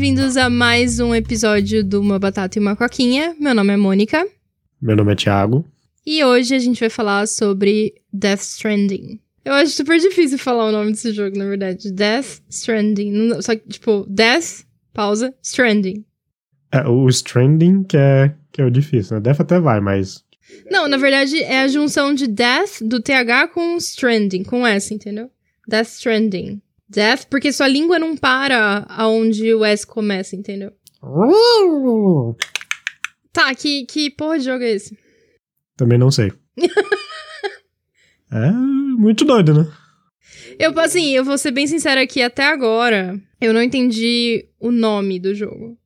Bem-vindos a mais um episódio do Uma Batata e uma Coquinha. Meu nome é Mônica. Meu nome é Thiago. E hoje a gente vai falar sobre Death Stranding. Eu acho super difícil falar o nome desse jogo, na verdade. Death Stranding. Só que, tipo, Death, pausa, Stranding. É, o Stranding que é, que é o difícil, né? Death até vai, mas... Não, na verdade é a junção de Death, do TH, com Stranding, com S, entendeu? Death Stranding. Death, porque sua língua não para aonde o S começa, entendeu? Tá, que, que porra de jogo é esse? Também não sei. é muito doido, né? Eu, assim, eu vou ser bem sincera aqui, até agora, eu não entendi o nome do jogo.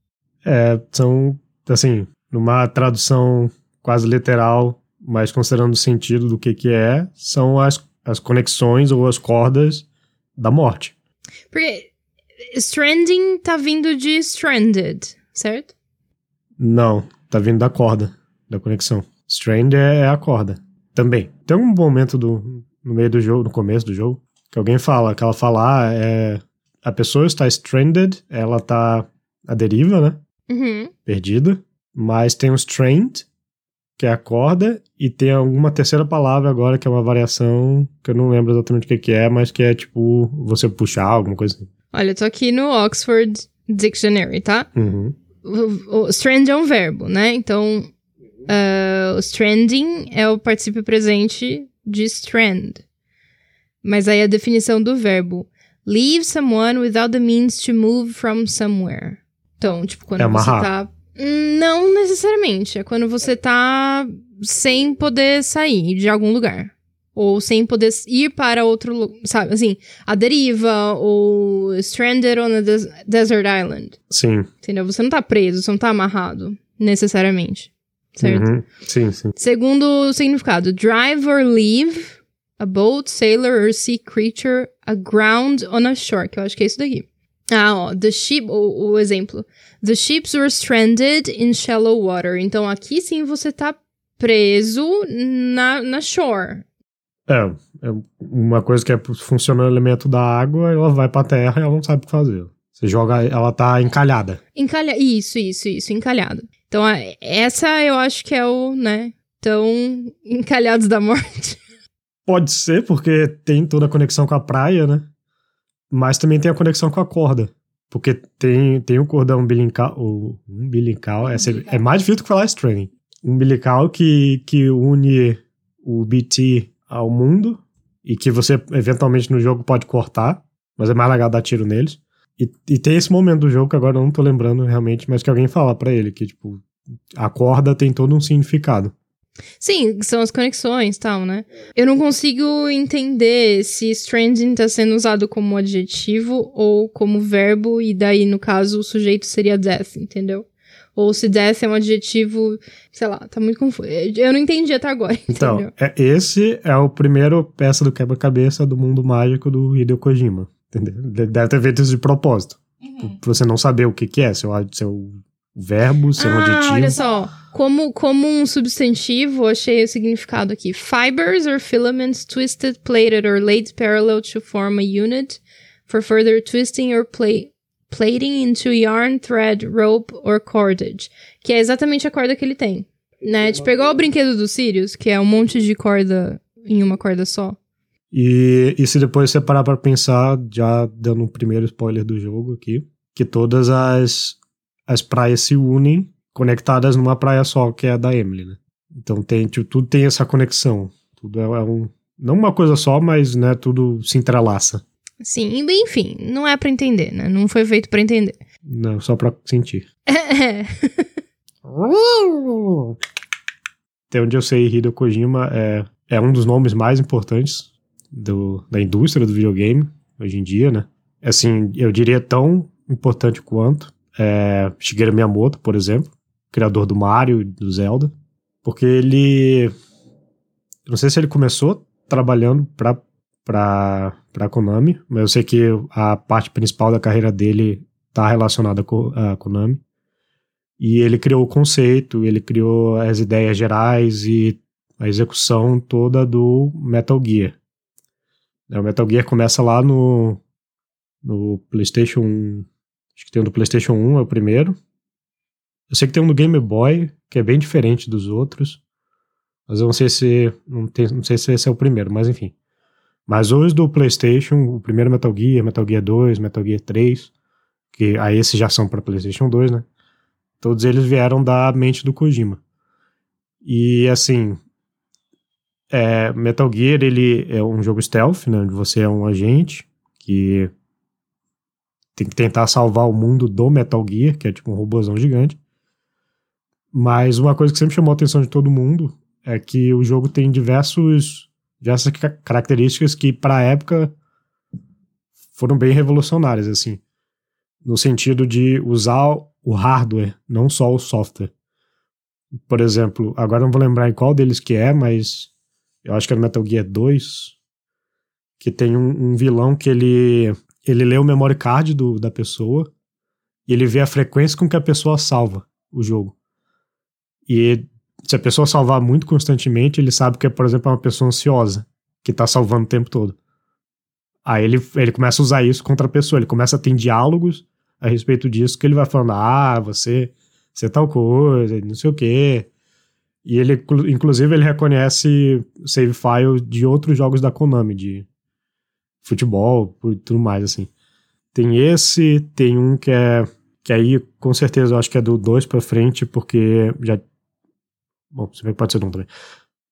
É, são, assim, numa tradução quase literal, mas considerando o sentido do que que é, são as, as conexões ou as cordas da morte. Porque stranding tá vindo de stranded, certo? Não, tá vindo da corda, da conexão. Strand é, é a corda. Também. Tem algum momento do, no meio do jogo, no começo do jogo, que alguém fala, que ela fala, ah, é, a pessoa está stranded, ela tá à deriva, né? Uhum. Perdida. Mas tem o strained, que é a corda, e tem alguma terceira palavra agora, que é uma variação, que eu não lembro exatamente o que, que é, mas que é tipo você puxar, alguma coisa assim. Olha, eu tô aqui no Oxford Dictionary, tá? Uhum. O, o strand é um verbo, né? Então, uh, o stranding é o participio presente de strand. Mas aí a definição do verbo. Leave someone without the means to move from somewhere. Então, tipo, quando É você tá. Não necessariamente. É quando você tá sem poder sair de algum lugar. Ou sem poder ir para outro lugar. Sabe, assim, a deriva, ou stranded on a des- desert island. Sim. Entendeu? Você não tá preso, você não tá amarrado. Necessariamente. Certo? Uhum. Sim, sim. Segundo significado, drive or leave a boat, sailor or sea creature aground on a shore, que eu acho que é isso daqui. Ah, ó, the ship, o, o exemplo. The ships were stranded in shallow water. Então aqui sim você tá preso na, na shore. É, é uma coisa que é, funciona o elemento da água, ela vai pra terra e ela não sabe o que fazer. Você joga, ela tá encalhada. Encalha... Isso, isso, isso, encalhado. Então essa eu acho que é o, né, tão encalhados da morte. Pode ser, porque tem toda a conexão com a praia, né? Mas também tem a conexão com a corda. Porque tem, tem o cordão umbilical. O umbilical é, é mais difícil do que falar string. Umbilical que, que une o BT ao mundo e que você eventualmente no jogo pode cortar, mas é mais legal dar tiro neles. E, e tem esse momento do jogo que agora eu não tô lembrando realmente, mas que alguém fala pra ele que, tipo, a corda tem todo um significado. Sim, são as conexões e tal, né? Eu não consigo entender se stranding tá sendo usado como adjetivo ou como verbo, e daí, no caso, o sujeito seria death, entendeu? Ou se death é um adjetivo, sei lá, tá muito confuso. Eu não entendi até agora, Então, entendeu? é, esse é o primeiro peça do quebra-cabeça do mundo mágico do Hideo Kojima. Entendeu? Deve ter feito isso de propósito. Pra você não saber o que, que é, se o, se é o verbo, se é um ah, adjetivo. olha só. Como, como um substantivo, achei o significado aqui. Fibers or filaments twisted, plated or laid parallel to form a unit for further twisting or pla plating into yarn, thread, rope or cordage. Que é exatamente a corda que ele tem. Né? Tipo, igual o brinquedo dos Sirius, que é um monte de corda em uma corda só. E, e se depois você parar pra pensar, já dando um primeiro spoiler do jogo aqui, que todas as, as praias se unem conectadas numa praia só, que é a da Emily, né? Então tem, tipo, tudo tem essa conexão. Tudo é, é um. Não uma coisa só, mas né, tudo se entrelaça. Sim, enfim, não é pra entender, né? Não foi feito pra entender. Não, só pra sentir. É. Até onde eu sei, Hideo Kojima é, é um dos nomes mais importantes do, da indústria do videogame hoje em dia, né? Assim, eu diria tão importante quanto é, Shigeru Miyamoto, por exemplo, criador do Mario e do Zelda, porque ele... Não sei se ele começou trabalhando pra, pra, pra Konami, mas eu sei que a parte principal da carreira dele tá relacionada com a Konami. E ele criou o conceito, ele criou as ideias gerais e a execução toda do Metal Gear. O Metal Gear começa lá no, no PlayStation Acho que tem o do PlayStation 1, é o primeiro. Eu sei que tem um do Game Boy, que é bem diferente dos outros. Mas eu não sei se. Não, tem, não sei se esse é o primeiro, mas enfim. Mas os do PlayStation, o primeiro Metal Gear, Metal Gear 2, Metal Gear 3, que aí esses já são para PlayStation 2, né? Todos eles vieram da mente do Kojima. E assim, é, Metal Gear ele é um jogo stealth, né? Onde você é um agente que tem que tentar salvar o mundo do Metal Gear, que é tipo um robôzão gigante. Mas uma coisa que sempre chamou a atenção de todo mundo é que o jogo tem diversos, diversas características que, para a época, foram bem revolucionárias, assim. No sentido de usar o hardware, não só o software. Por exemplo, agora não vou lembrar em qual deles que é, mas eu acho que é no Metal Gear 2, que tem um, um vilão que ele, ele lê o memory card do, da pessoa e ele vê a frequência com que a pessoa salva o jogo. E se a pessoa salvar muito constantemente, ele sabe que, por exemplo, é uma pessoa ansiosa, que tá salvando o tempo todo. Aí ele, ele começa a usar isso contra a pessoa, ele começa a ter diálogos a respeito disso, que ele vai falando, ah, você, você é tal coisa, não sei o quê. E ele, inclusive, ele reconhece save file de outros jogos da Konami, de futebol tudo mais, assim. Tem esse, tem um que é. Que aí, com certeza, eu acho que é do 2 pra frente, porque já Bom, você vê que pode ser um também.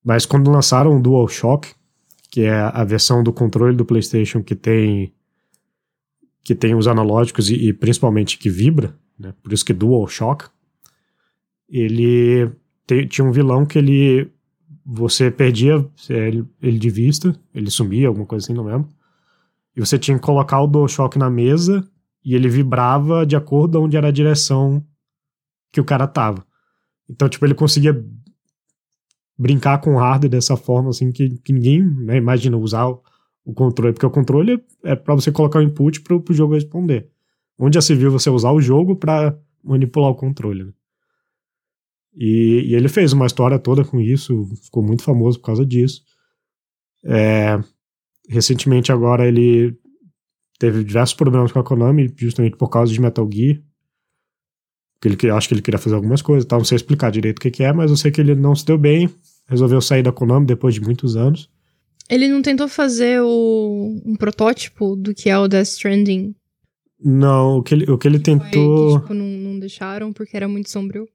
Mas quando lançaram o DualShock, que é a versão do controle do PlayStation que tem que tem os analógicos e, e principalmente que vibra, né? Por isso que DualShock. Ele te, tinha um vilão que ele você perdia ele, ele, de vista, ele sumia, alguma coisa assim, não lembro. E você tinha que colocar o DualShock na mesa e ele vibrava de acordo com onde era a direção que o cara tava. Então, tipo, ele conseguia brincar com o hardware dessa forma, assim, que, que ninguém né, imagina usar o, o, controle, porque o controle é para você colocar o input para o jogo responder. Onde já se viu você usar o jogo para manipular o controle. Né? E, e, ele fez uma história toda com isso, ficou muito famoso por causa disso. É, recentemente agora ele teve diversos problemas com a Konami, justamente por causa de Metal Gear. Que ele, acho que ele queria fazer algumas coisas, tá? não sei explicar direito o que, que é, mas eu sei que ele não se deu bem, resolveu sair da Konami depois de muitos anos. Ele não tentou fazer o, um protótipo do que é o Death Stranding? Não, o que ele, o que ele tentou. Que, tipo, não, não deixaram porque era muito sombrio?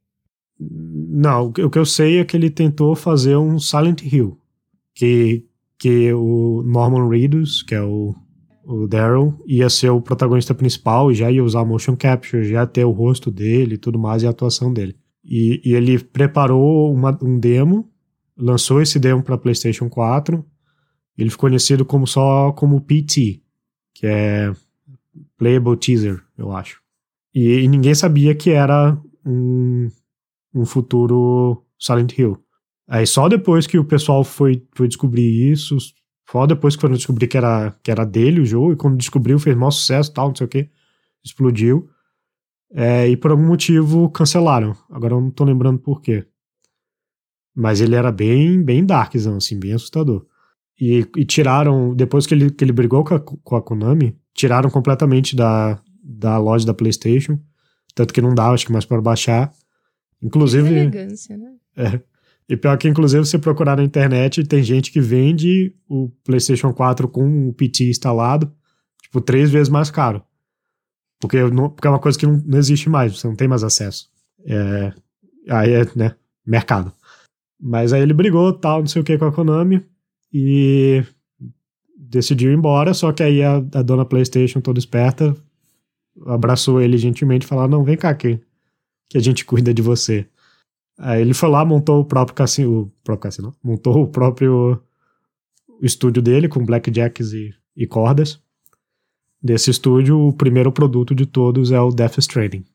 Não, o que eu sei é que ele tentou fazer um Silent Hill. Que, que o Norman Reedus, que é o, o Daryl, ia ser o protagonista principal e já ia usar motion capture, já ia ter o rosto dele e tudo mais e a atuação dele. E, e ele preparou uma, um demo lançou esse demo para PlayStation 4. Ele ficou conhecido como só como PT, que é Playable Teaser, eu acho. E, e ninguém sabia que era um, um futuro Silent Hill. Aí só depois que o pessoal foi, foi descobrir isso, só depois que foram descobrir que era, que era dele o jogo, e quando descobriu fez maior sucesso tal, não sei o que, explodiu. É, e por algum motivo cancelaram. Agora eu não tô lembrando por quê. Mas ele era bem, bem darkzão, assim, bem assustador. E, e, tiraram, depois que ele, que ele brigou com a, com a Konami, tiraram completamente da, da loja da PlayStation. Tanto que não dá, acho que mais para baixar. Inclusive. Que elegância, né? É. E pior que, inclusive, você procurar na internet, tem gente que vende o PlayStation 4 com o PT instalado, tipo, três vezes mais caro. Porque, não, porque é uma coisa que não, não existe mais, você não tem mais acesso. É, aí é, né, mercado. Mas aí ele brigou, tal, não sei o que com a Konami e decidiu ir embora, só que aí a, a dona PlayStation, toda esperta, abraçou ele gentilmente e falou: Não, vem cá aqui, que a gente cuida de você. Aí ele foi lá, montou o próprio cassino, o próprio cassino, montou o próprio estúdio dele com blackjacks e, e cordas. Desse estúdio, o primeiro produto de todos é o Death Stranding.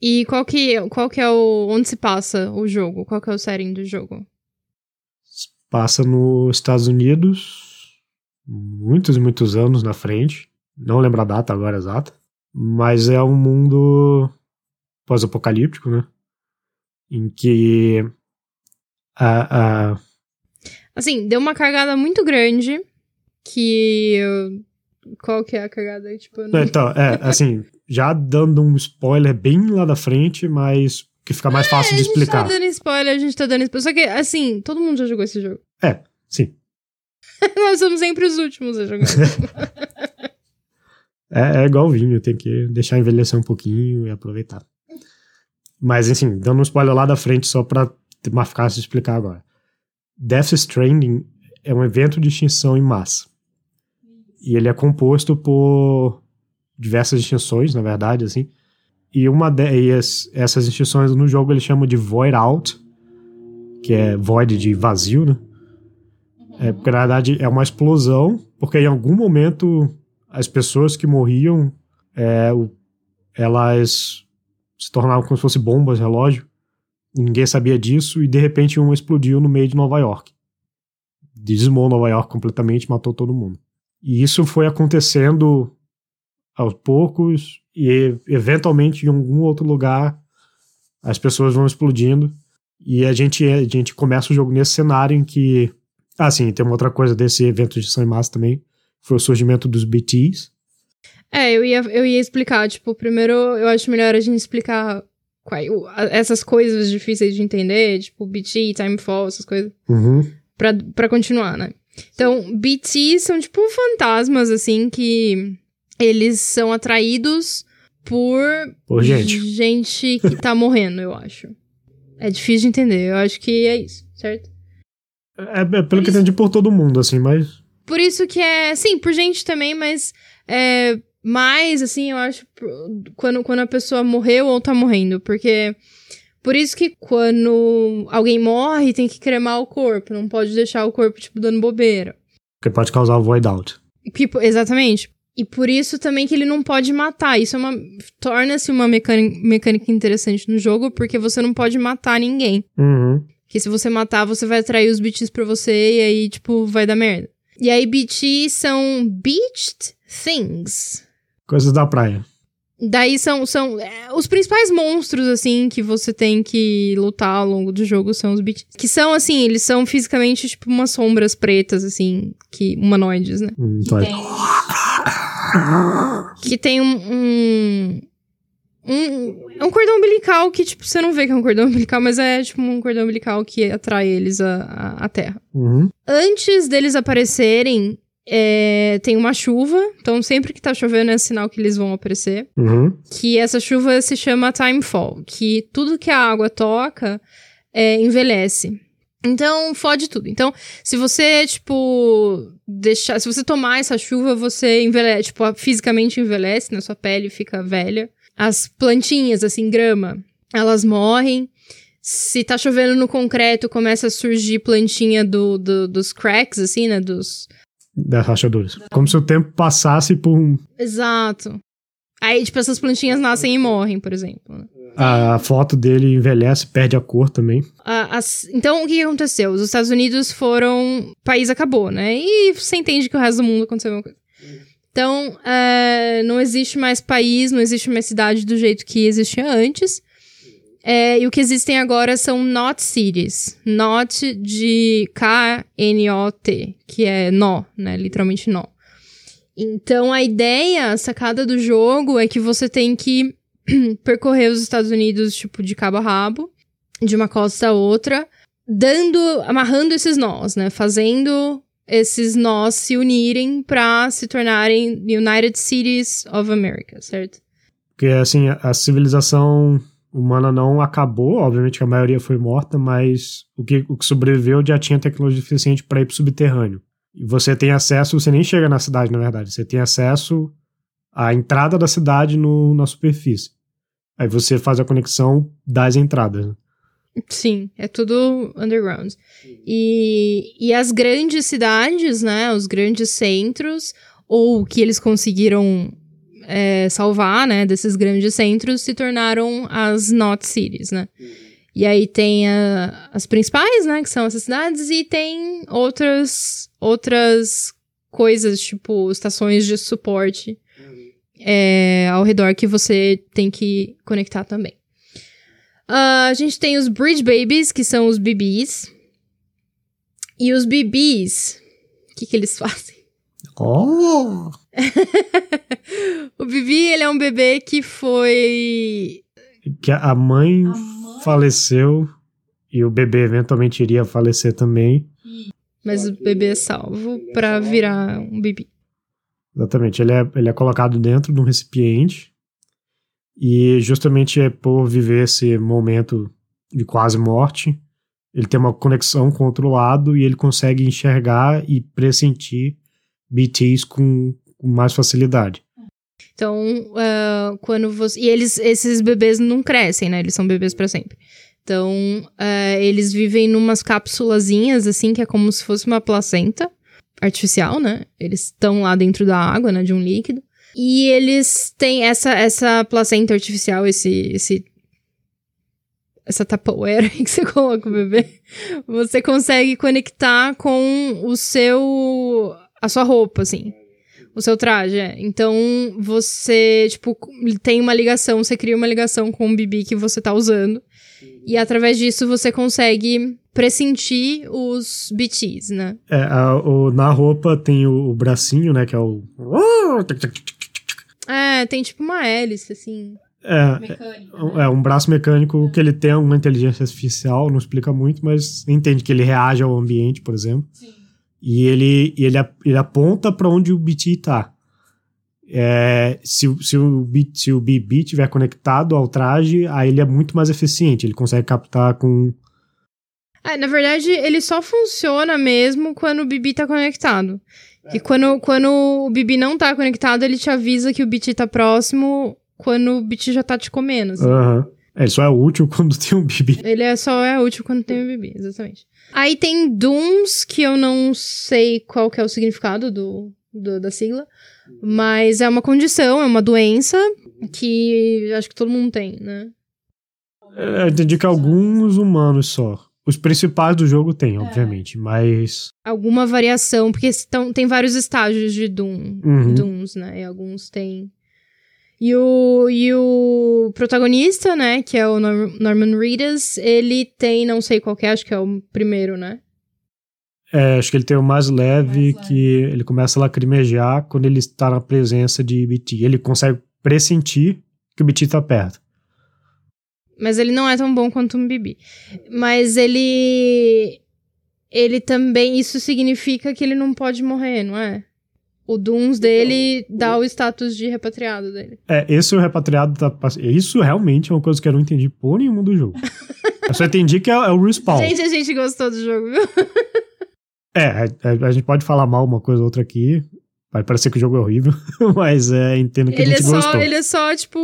E qual que, qual que é o. onde se passa o jogo? Qual que é o setting do jogo? Passa nos Estados Unidos, muitos e muitos anos na frente. Não lembro a data agora exata. Mas é um mundo pós-apocalíptico, né? Em que a, a. Assim, deu uma cargada muito grande que qual que é a cagada. Tipo, não... Então, é, assim, já dando um spoiler bem lá da frente, mas que fica mais fácil de explicar. A gente tá dando spoiler, a gente tá dando spoiler. Só que, assim, todo mundo já jogou esse jogo. É, sim. Nós somos sempre os últimos a jogar. é, é igual vinho, tem que deixar envelhecer um pouquinho e aproveitar. Mas, assim, dando um spoiler lá da frente só pra ter mais fácil de explicar agora. Death Stranding é um evento de extinção em massa. E ele é composto por diversas extinções, na verdade, assim. E uma dessas essas extinções no jogo ele chama de Void Out, que é void de vazio, né? É, porque na verdade é uma explosão, porque em algum momento as pessoas que morriam, é, elas se tornavam como se fossem bombas relógio. Ninguém sabia disso e de repente uma explodiu no meio de Nova York. Dizimou Nova York completamente, matou todo mundo. E isso foi acontecendo aos poucos e eventualmente em algum outro lugar as pessoas vão explodindo e a gente a gente começa o jogo nesse cenário em que ah sim, tem uma outra coisa desse evento de São Massa também, foi o surgimento dos BTs. É, eu ia, eu ia explicar, tipo, primeiro eu acho melhor a gente explicar qual, essas coisas difíceis de entender, tipo BT, Timefall, essas coisas. Uhum. Pra continuar, né? Então, BT são tipo fantasmas, assim, que eles são atraídos por, por gente. gente que tá morrendo, eu acho. É difícil de entender, eu acho que é isso, certo? É, é pelo por que isso... entendi por todo mundo, assim, mas. Por isso que é. Sim, por gente também, mas. É, mais, assim, eu acho. Quando, quando a pessoa morreu ou tá morrendo. Porque. Por isso que quando alguém morre, tem que cremar o corpo. Não pode deixar o corpo, tipo, dando bobeira. Porque pode causar void out. Tipo, exatamente. E por isso também que ele não pode matar. Isso é uma. torna-se uma mecânica, mecânica interessante no jogo, porque você não pode matar ninguém. Uhum. Que se você matar, você vai atrair os BTs pra você e aí, tipo, vai dar merda. E aí, BT são Beached Things. Coisas da praia. Daí são, são é, os principais monstros, assim, que você tem que lutar ao longo do jogo são os BTs. Que são, assim, eles são fisicamente, tipo, umas sombras pretas, assim, que humanoides, né? Hum, que, tem, que tem um, um um, é um cordão umbilical que, tipo, você não vê que é um cordão umbilical, mas é, tipo, um cordão umbilical que atrai eles à, à, Terra. Uhum. Antes deles aparecerem, é, tem uma chuva, então sempre que tá chovendo é sinal que eles vão aparecer. Uhum. Que essa chuva se chama Timefall, que tudo que a água toca é, envelhece. Então, fode tudo. Então, se você, tipo, deixar. Se você tomar essa chuva, você envelhece, tipo, fisicamente envelhece, na sua pele fica velha as plantinhas, assim, grama, elas morrem. Se tá chovendo no concreto, começa a surgir plantinha do, do dos cracks, assim, né? Dos. Das rachaduras. Como se o tempo passasse por um. Exato. Aí, tipo, essas plantinhas nascem e morrem, por exemplo. Né? A foto dele envelhece, perde a cor também. as... Então, o que aconteceu? Os Estados Unidos foram. O país acabou, né? E você entende que o resto do mundo aconteceu a mesma coisa. Então, é, não existe mais país, não existe mais cidade do jeito que existia antes. É, e o que existem agora são not cities. Not de K-N-O-T, que é nó, né? Literalmente nó. Então, a ideia, a sacada do jogo é que você tem que percorrer os Estados Unidos, tipo, de cabo a rabo, de uma costa a outra, dando, amarrando esses nós, né? Fazendo esses nós se unirem para se tornarem United Cities of America, certo? Porque, assim, a civilização humana não acabou, obviamente que a maioria foi morta, mas o que, o que sobreviveu já tinha tecnologia suficiente para ir para subterrâneo. E você tem acesso, você nem chega na cidade, na verdade, você tem acesso à entrada da cidade no, na superfície. Aí você faz a conexão das entradas. Né? Sim, é tudo underground. E, e as grandes cidades, né? Os grandes centros, ou que eles conseguiram é, salvar, né? Desses grandes centros, se tornaram as not cities, né? E aí tem a, as principais, né? Que são essas cidades, e tem outras, outras coisas, tipo estações de suporte é, ao redor que você tem que conectar também. Uh, a gente tem os Bridge Babies, que são os bebês. E os bebês, o que, que eles fazem? Oh! o Bibi, ele é um bebê que foi. Que a mãe, a mãe faleceu e o bebê eventualmente iria falecer também. Mas o bebê é salvo para virar um Bibi. Exatamente. Ele é, ele é colocado dentro de um recipiente e justamente é por viver esse momento de quase morte, ele tem uma conexão com o outro lado e ele consegue enxergar e pressentir BTs com, com mais facilidade. Então, uh, quando você. E eles, esses bebês não crescem, né? Eles são bebês para sempre. Então, uh, eles vivem numas cápsulazinhas, assim, que é como se fosse uma placenta artificial, né? Eles estão lá dentro da água, né? De um líquido. E eles têm essa, essa placenta artificial, esse, esse essa tapoeira que você coloca o bebê, você consegue conectar com o seu a sua roupa, assim. O seu traje, é. Então, você, tipo, tem uma ligação, você cria uma ligação com o Bibi que você tá usando. E através disso você consegue pressentir os BTs, né? É, a, o, na roupa tem o, o, bracinho, né, que é o... É, tem tipo uma hélice, assim. É, mecânico, né? é um braço mecânico que ele tem uma inteligência artificial, não explica muito, mas entende que ele reage ao ambiente, por exemplo. Sim. E ele, ele, ele aponta para onde o BT está. É, se, se, o, se o BB estiver conectado ao traje, aí ele é muito mais eficiente. Ele consegue captar com. É, na verdade, ele só funciona mesmo quando o BB está conectado. É. E quando, quando o BB não está conectado, ele te avisa que o BT está próximo quando o BT já tá te comendo. Assim. Uhum. Ele só é útil quando tem um BB. Ele é, só é útil quando tem um BB, exatamente. Aí tem Dooms, que eu não sei qual que é o significado do, do, da sigla, mas é uma condição, é uma doença que acho que todo mundo tem, né? É, eu entendi que alguns humanos só. Os principais do jogo tem, é. obviamente, mas. Alguma variação, porque estão, tem vários estágios de Doom, uhum. Dooms, né? E alguns têm. E o, e o protagonista, né, que é o Norman Reedus, ele tem, não sei qual que é, acho que é o primeiro, né? É, acho que ele tem o mais leve, mais que ele começa a lacrimejar quando ele está na presença de BT. Ele consegue pressentir que o BT está perto. Mas ele não é tão bom quanto um Bibi. Mas ele. Ele também. Isso significa que ele não pode morrer, não é? O Duns dele então, dá o status de repatriado dele. É, esse o repatriado da. Isso realmente é uma coisa que eu não entendi por nenhuma do jogo. eu só entendi que é, é, o respawn. Gente, a gente gostou do jogo, viu? é, a, a, a, gente pode falar mal uma coisa ou outra aqui. Vai parecer que o jogo é horrível, mas é, entendo que ele a gente é só, gostou. Ele é só, tipo,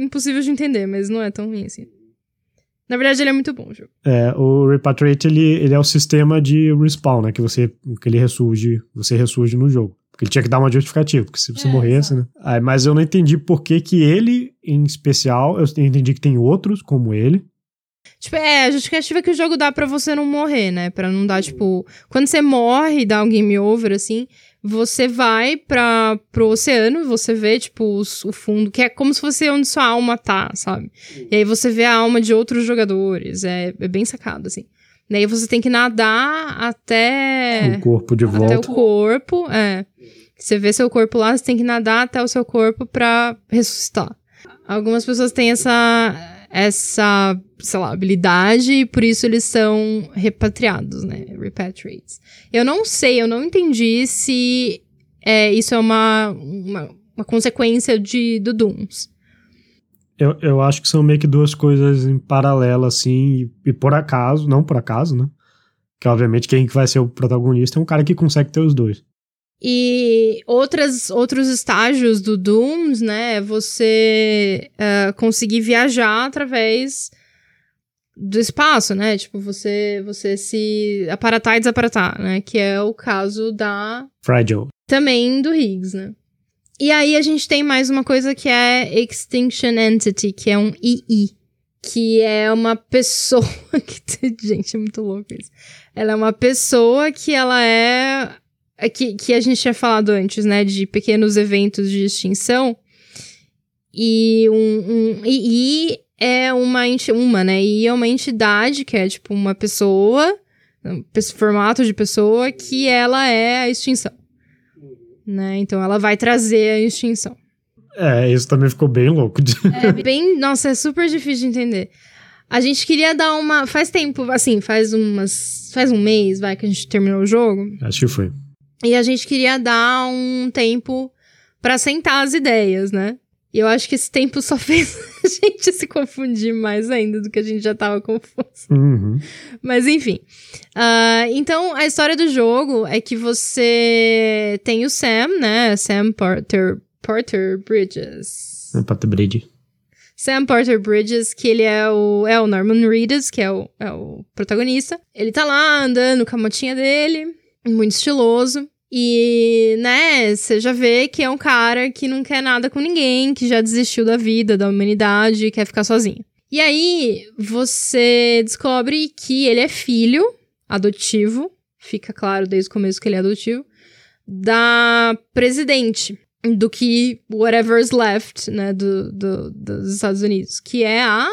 impossível de entender, mas não é tão ruim assim. Na verdade, ele é muito bom o jogo. É, o Repatriate, ele, ele é o sistema de respawn, né? Que você que ele ressurge, você ressurge no jogo. Porque ele tinha que dar uma justificativa, porque se você é, morresse, né? Aí, mas eu não entendi por que que ele, em especial, eu entendi que tem outros como ele. Tipo, é, a justificativa que o jogo dá para você não morrer, né? Pra não dar, tipo... Quando você morre e dá um game over, assim, você vai para pro oceano, você vê, tipo, os, o fundo, que é como se fosse onde sua alma tá, sabe? E aí você vê a alma de outros jogadores, é, é bem sacado, assim. Daí você tem que nadar até. O corpo de volta. Até o corpo, é. Você vê seu corpo lá, você tem que nadar até o seu corpo pra ressuscitar. Algumas pessoas têm essa, essa, sei lá, habilidade e por isso eles são repatriados, né? Repatriates. Eu não sei, eu não entendi se é, isso é uma, uma, uma consequência de, do Dooms. Eu, eu acho que são meio que duas coisas em paralelo, assim, e, e por acaso, não por acaso, né? Que obviamente quem vai ser o protagonista é um cara que consegue ter os dois. E outras, outros estágios do Dooms, né? É você uh, conseguir viajar através do espaço, né? Tipo, você, você se aparatar e desaparatar, né? Que é o caso da... Fragile. Também do Higgs, né? E aí a gente tem mais uma coisa que é Extinction Entity, que é um II. Que é uma pessoa. gente, é muito louco isso. Ela é uma pessoa que ela é. É que, que a gente tinha falado antes, né? De pequenos eventos de extinção. E um, um II é uma, uma, né? E é uma entidade que é tipo uma pessoa, um formato de pessoa, que ela é a extinção né? Então ela vai trazer a extinção. É, isso também ficou bem louco. De... É bem. Nossa, é super difícil de entender. A gente queria dar uma. Faz tempo, assim, faz umas. Faz um mês, vai, que a gente terminou o jogo. Acho que foi. E a gente queria dar um tempo para sentar as ideias, né? E eu acho que esse tempo só fez a gente se confundir mais ainda do que a gente já tava confuso. Uhum. Mas enfim. Uh, então, a história do jogo é que você tem o Sam, né? Sam Porter, Porter Bridges. É Porter Bridge. Sam Porter Bridges, que ele é o, é o Norman Reedus, que é o, é o protagonista. Ele tá lá andando com a motinha dele, muito estiloso. E, né, você já vê que é um cara que não quer nada com ninguém, que já desistiu da vida, da humanidade quer ficar sozinho. E aí, você descobre que ele é filho adotivo, fica claro desde o começo que ele é adotivo, da presidente do que whatever's left, né, do, do, dos Estados Unidos, que é a...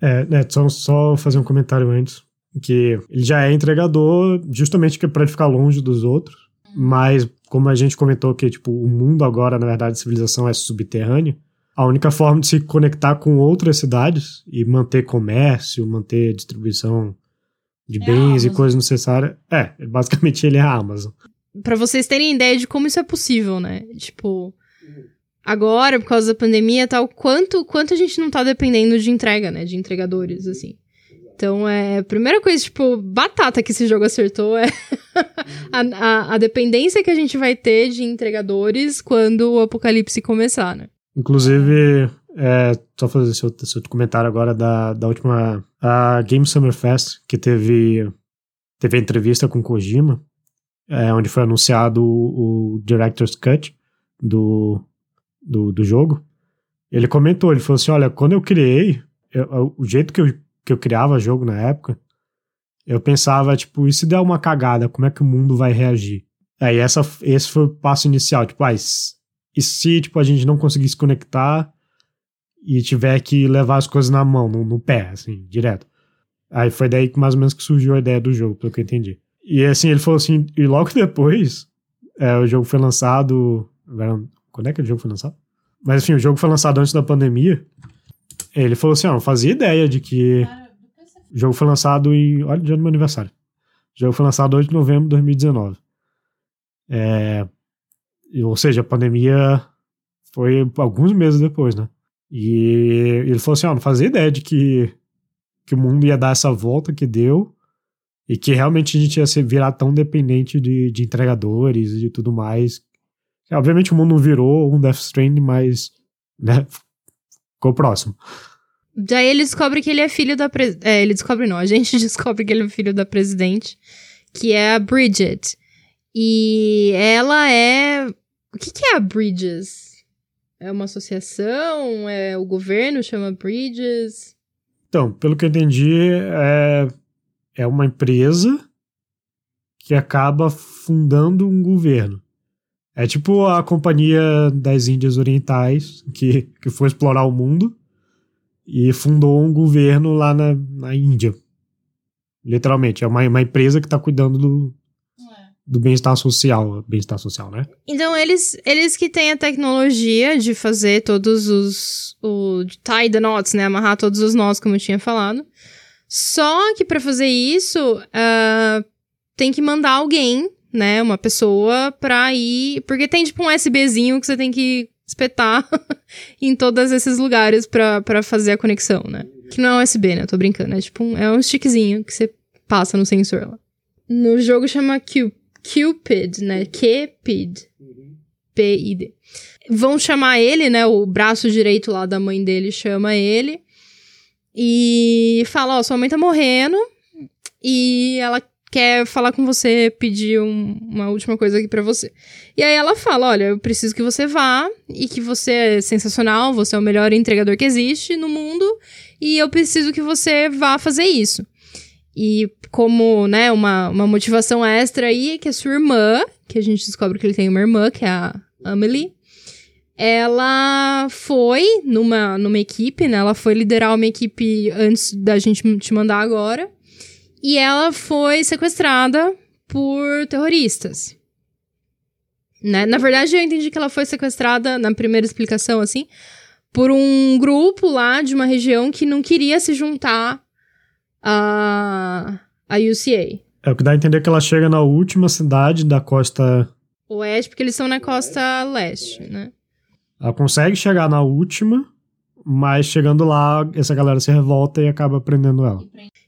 É, né, só, só fazer um comentário antes, que ele já é entregador justamente para ele ficar longe dos outros, mas, como a gente comentou que, tipo, o mundo agora, na verdade, a civilização é subterrânea, a única forma de se conectar com outras cidades e manter comércio, manter distribuição de É bens e coisas necessárias. É, basicamente ele é a Amazon. Pra vocês terem ideia de como isso é possível, né? Tipo, agora, por causa da pandemia e tal, quanto, quanto a gente não tá dependendo de entrega, né? De entregadores, assim. Então, é. Primeira coisa, tipo, batata que esse jogo acertou é a, a, a dependência que a gente vai ter de entregadores quando o apocalipse começar, né? Inclusive, é, só fazer esse outro comentário agora da, da última a Game Summer Fest, que teve, teve a entrevista com Kojima, é, onde foi anunciado o, o Director's Cut do, do, do jogo. Ele comentou, ele falou assim, olha, quando eu criei, eu- o jeito que eu, que eu criava jogo na época, eu pensava, tipo, e se der uma cagada, como é que o mundo vai reagir? Aí essa, esse foi o passo inicial, tipo, ah, e se- tipo, a gente não conseguir se conectar e tiver que levar as coisas na mão, no, no pé, assim, direto. Aí foi daí que mais ou menos que surgiu a ideia do jogo, pelo que eu entendi. E assim, ele falou assim, e logo depois, é, o jogo foi lançado. Agora, quando é que o jogo foi lançado? Mas enfim, o jogo foi lançado antes da pandemia. Ele falou assim: ó, não fazia ideia de que. O jogo foi lançado em. Olha o dia do meu aniversário. O jogo foi lançado 8 de novembro de 2019. É, ou seja, a pandemia foi alguns meses depois, né? E ele falou assim: ó, não fazia ideia de que, que o mundo ia dar essa volta que deu e que realmente a gente ia se virar tão dependente de, de entregadores e de tudo mais. Obviamente o mundo não virou um Death Stranding, mas né, ficou próximo. Daí ele descobre que ele é filho da. Pre... É, ele descobre não, a gente descobre que ele é filho da presidente, que é a Bridget. E ela é. O que, que é a Bridges? É uma associação? É o governo chama Bridges? Então, pelo que eu entendi, é, é uma empresa que acaba fundando um governo. É tipo a Companhia das Índias Orientais, que, que foi explorar o mundo e fundou um governo lá na, na Índia. Literalmente, é uma, uma empresa que está cuidando do, do bem-estar social. Bem-estar social, né? Então, eles, eles que têm a tecnologia de fazer todos os. O, de tie the knots, né? Amarrar todos os nós, como eu tinha falado. Só que pra fazer isso, ah, tem que mandar alguém, né? Uma pessoa pra ir. Porque tem tipo um USBzinho que você tem que espetar em todos esses lugares pra, fazer a conexão, né? Que não é USB, né? Tô brincando. É tipo um, é um stickzinho que você passa no sensor lá. No jogo chama Cu- Cupid, né? Cupid. P-I-D. Vão chamar ele, né? O braço direito lá da mãe dele chama ele. E fala: Ó, sua mãe tá morrendo. E ela quer falar com você, pedir um- uma última coisa aqui pra você. E aí ela fala: Olha, eu preciso que você vá e que você é sensacional, você é o melhor entregador que existe no mundo. E eu preciso que você vá fazer isso. E como, né, uma, uma motivação extra aí, é que a sua irmã, que a gente descobre que ele tem uma irmã, que é a Amelie, ela foi numa, numa equipe, né? Ela foi liderar uma equipe antes da gente te mandar agora. E ela foi sequestrada por terroristas. Né? Na verdade, eu entendi que ela foi sequestrada, na primeira explicação, assim, por um grupo lá de uma região que não queria se juntar a, a UCA. É o que dá a entender que ela chega na última cidade da costa. Oeste, porque eles são na costa leste, né? Ela consegue chegar na última, mas chegando lá, essa galera se revolta e acaba prendendo ela.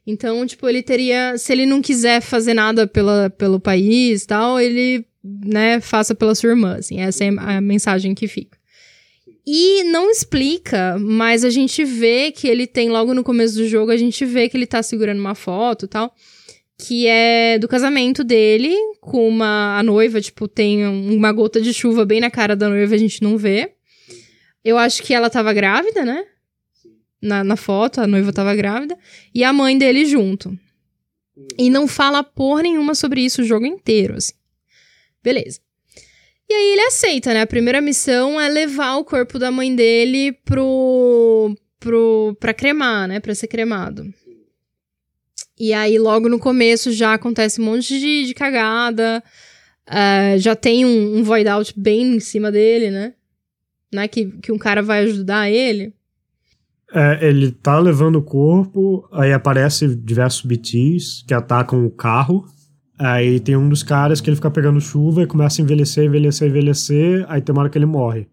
Então, tipo, ele teria. Se ele não quiser fazer nada pela, pelo país tal, ele, né, faça pela sua irmã, assim. Essa é a mensagem que fica. E não explica, mas a gente vê que ele tem, logo no começo do jogo, a gente vê que ele tá segurando uma foto tal que é do casamento dele com uma a noiva, tipo, tem uma gota de chuva bem na cara da noiva, a gente não vê. Eu acho que ela tava grávida, né? Na, na foto, a noiva tava grávida. E a mãe dele junto. E não fala porra nenhuma sobre isso o jogo inteiro, assim. Beleza. E aí ele aceita, né? A primeira missão é levar o corpo da mãe dele pro. pro pra cremar, né? Pra ser cremado. E aí, logo no começo, já acontece um monte de, de cagada. Uh, já tem um, um void out bem em cima dele, né? Né? Que, que um cara vai ajudar ele. É, ele tá levando o corpo, aí aparece diversos BTs que atacam o carro. Aí tem um dos caras que ele fica pegando chuva e começa a envelhecer, envelhecer, envelhecer. Aí tem uma hora que ele morre.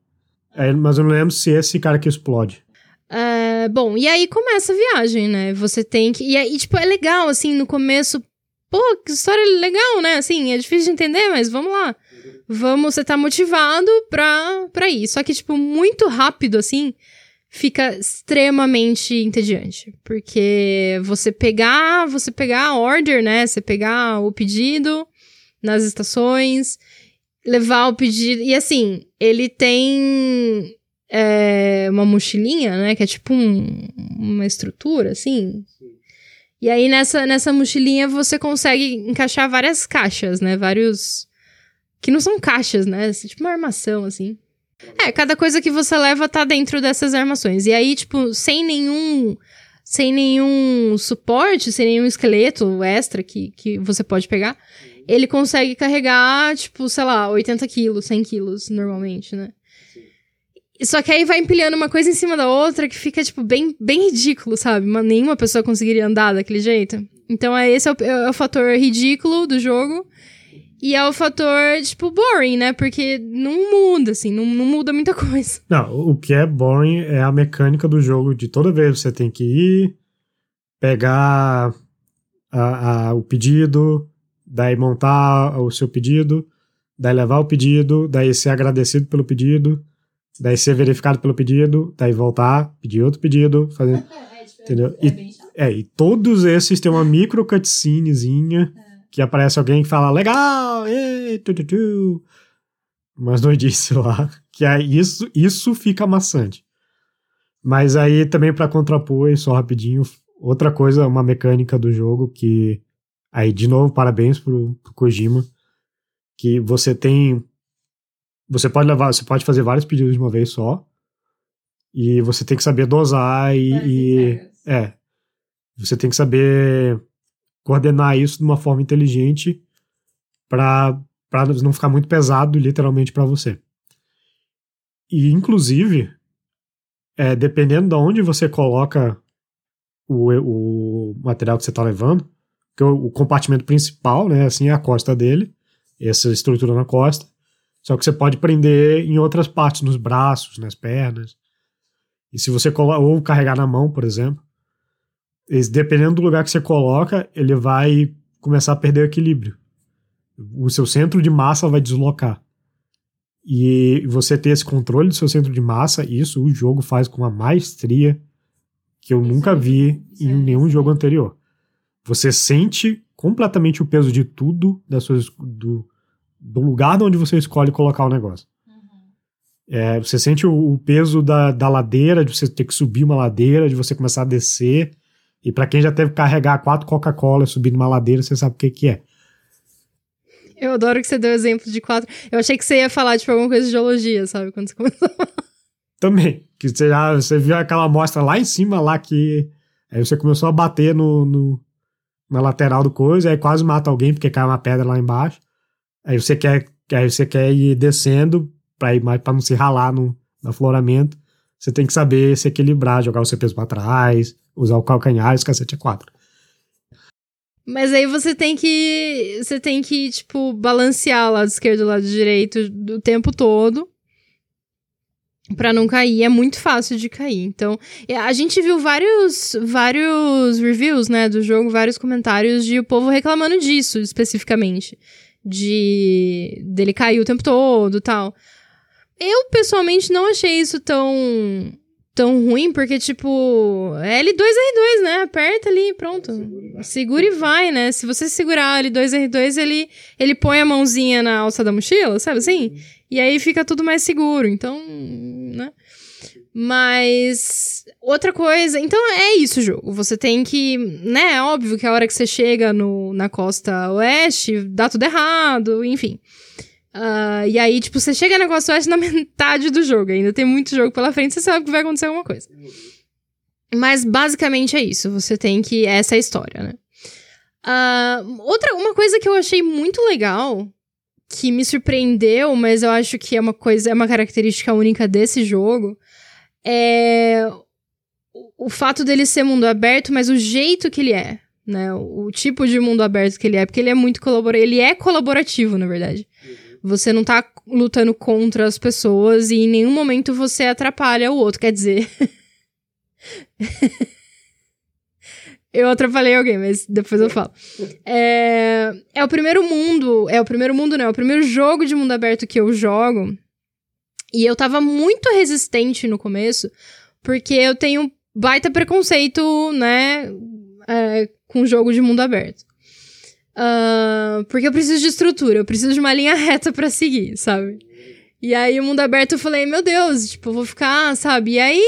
Aí, mas eu não lembro se é esse cara que explode. Uh, bom, e aí começa a viagem, né? Você tem que. E aí, tipo, é legal, assim, no começo. Pô, que história legal, né? Assim, é difícil de entender, mas vamos lá. Vamos, você tá motivado pra, pra ir. Só que, tipo, muito rápido, assim, fica extremamente entediante. Porque você pegar, você pegar a order, né? Você pegar o pedido nas estações, levar o pedido. E assim, ele tem é, uma mochilinha, né? Que é tipo um, uma estrutura, assim. E aí nessa, nessa mochilinha você consegue encaixar várias caixas, né? Vários. Que não são caixas, né? É tipo uma armação, assim. É, cada coisa que você leva tá dentro dessas armações. E aí, tipo, sem nenhum. Sem nenhum suporte, sem nenhum esqueleto extra que, que você pode pegar, ele consegue carregar, tipo, sei lá, 80 quilos, 100 quilos normalmente, né? Só que aí vai empilhando uma coisa em cima da outra que fica, tipo, bem, bem ridículo, sabe? Mas nenhuma pessoa conseguiria andar daquele jeito. Então, é, esse é o, é o fator ridículo do jogo. E é o fator, tipo, boring, né? Porque não muda, assim, não, não muda muita coisa. Não, o que é boring é a mecânica do jogo de toda vez você tem que ir, pegar a, a, o pedido, daí montar o seu pedido, daí levar o pedido, daí ser agradecido pelo pedido, daí ser verificado pelo pedido, daí voltar, pedir outro pedido, fazer. é, tipo, entendeu? É, e, é, e todos esses têm uma micro cutscenezinha é. Que aparece alguém que fala legal, ei, tu, tu, tu. Mas não disse lá. Que é isso, isso fica maçante. Mas aí também para contrapor, só rapidinho, outra coisa, uma mecânica do jogo que. Aí, de novo, parabéns pro, pro Kojima. Que você tem você pode levar, você pode fazer vários pedidos de uma vez só. E você tem que saber dosar e, e é, você tem que saber coordenar isso de uma forma inteligente para não ficar muito pesado literalmente para você. E inclusive, é, dependendo de onde você coloca o, o material que você está levando, que o, o, compartimento principal, né, assim é a costa dele, essa estrutura na costa. Só que você pode prender em outras partes, nos braços, nas pernas. E se você ou carregar na mão, por exemplo, dependendo do lugar que você coloca, ele vai começar a perder o equilíbrio. O seu centro de massa vai deslocar. E você ter esse controle do seu centro de massa, isso o jogo faz com uma maestria que eu nunca vi em nenhum jogo anterior. Você sente completamente o peso de tudo das suas, do, do lugar onde você escolhe colocar o negócio. Uhum. É, você sente o, o, peso da, da ladeira, de você ter que subir uma ladeira, de você começar a descer. E para quem já teve que carregar quatro Coca-Cola e subir numa ladeira, você sabe o que, que é. Eu adoro que você deu exemplo de quatro. Eu achei que você ia falar, tipo, alguma coisa de geologia, sabe? Quando você começou. Também. Que você, já, você viu aquela amostra lá em cima, lá que. Aí você começou a bater no, no, na lateral do coisa, aí quase mata alguém porque cai uma pedra lá embaixo. Aí você quer que aí você quer ir descendo para ir mais para não se ralar no, no afloramento. Você tem que saber se equilibrar, jogar o seu peso para trás, usar o calcanhar e os cacete é 4. Mas aí você tem que. Você tem que, tipo, balancear o lado esquerdo e o lado direito o tempo todo. Pra não cair. É muito fácil de cair. Então, a gente viu vários, vários reviews, né, do jogo, vários comentários de o povo reclamando disso, especificamente. De. dele cair o tempo todo tal. Eu, pessoalmente, não achei isso tão tão ruim, porque, tipo, é L2, R2, né? Aperta ali, pronto. Segura e vai, né? Se você segurar L2, R2, ele, ele põe a mãozinha na alça da mochila, sabe assim? E aí fica tudo mais seguro. Então, né? Mas outra coisa, então é isso jogo. Você tem que, né, é óbvio que a hora que você chega no, na costa oeste, dá tudo errado, enfim. Uh, e aí, tipo, você chega na costa oeste na metade do jogo. Ainda tem muito jogo pela frente, você sabe que vai acontecer alguma coisa. Mas basicamente é isso. Você tem que. Essa é a história, né? Uh, outra, uma coisa que eu achei muito legal, que me surpreendeu, mas eu acho que é uma coisa, é uma característica única desse jogo, é o fato dele ser mundo aberto, mas o jeito que ele é, né? O, o tipo de mundo aberto que ele é, porque ele é muito colaborativo, ele é colaborativo, na verdade. Você não tá lutando contra as pessoas e em nenhum momento você atrapalha o outro. Quer dizer. eu atrapalhei alguém, mas depois eu falo. É, é o primeiro mundo. É o primeiro mundo, não. É o primeiro jogo de mundo aberto que eu jogo. E eu tava muito resistente no começo, porque eu tenho baita preconceito, né? É, com jogo de mundo aberto. Uh, porque eu preciso de estrutura, eu preciso de uma linha reta para seguir, sabe? E aí, o mundo aberto, eu falei, meu Deus, tipo, eu vou ficar, sabe? E aí,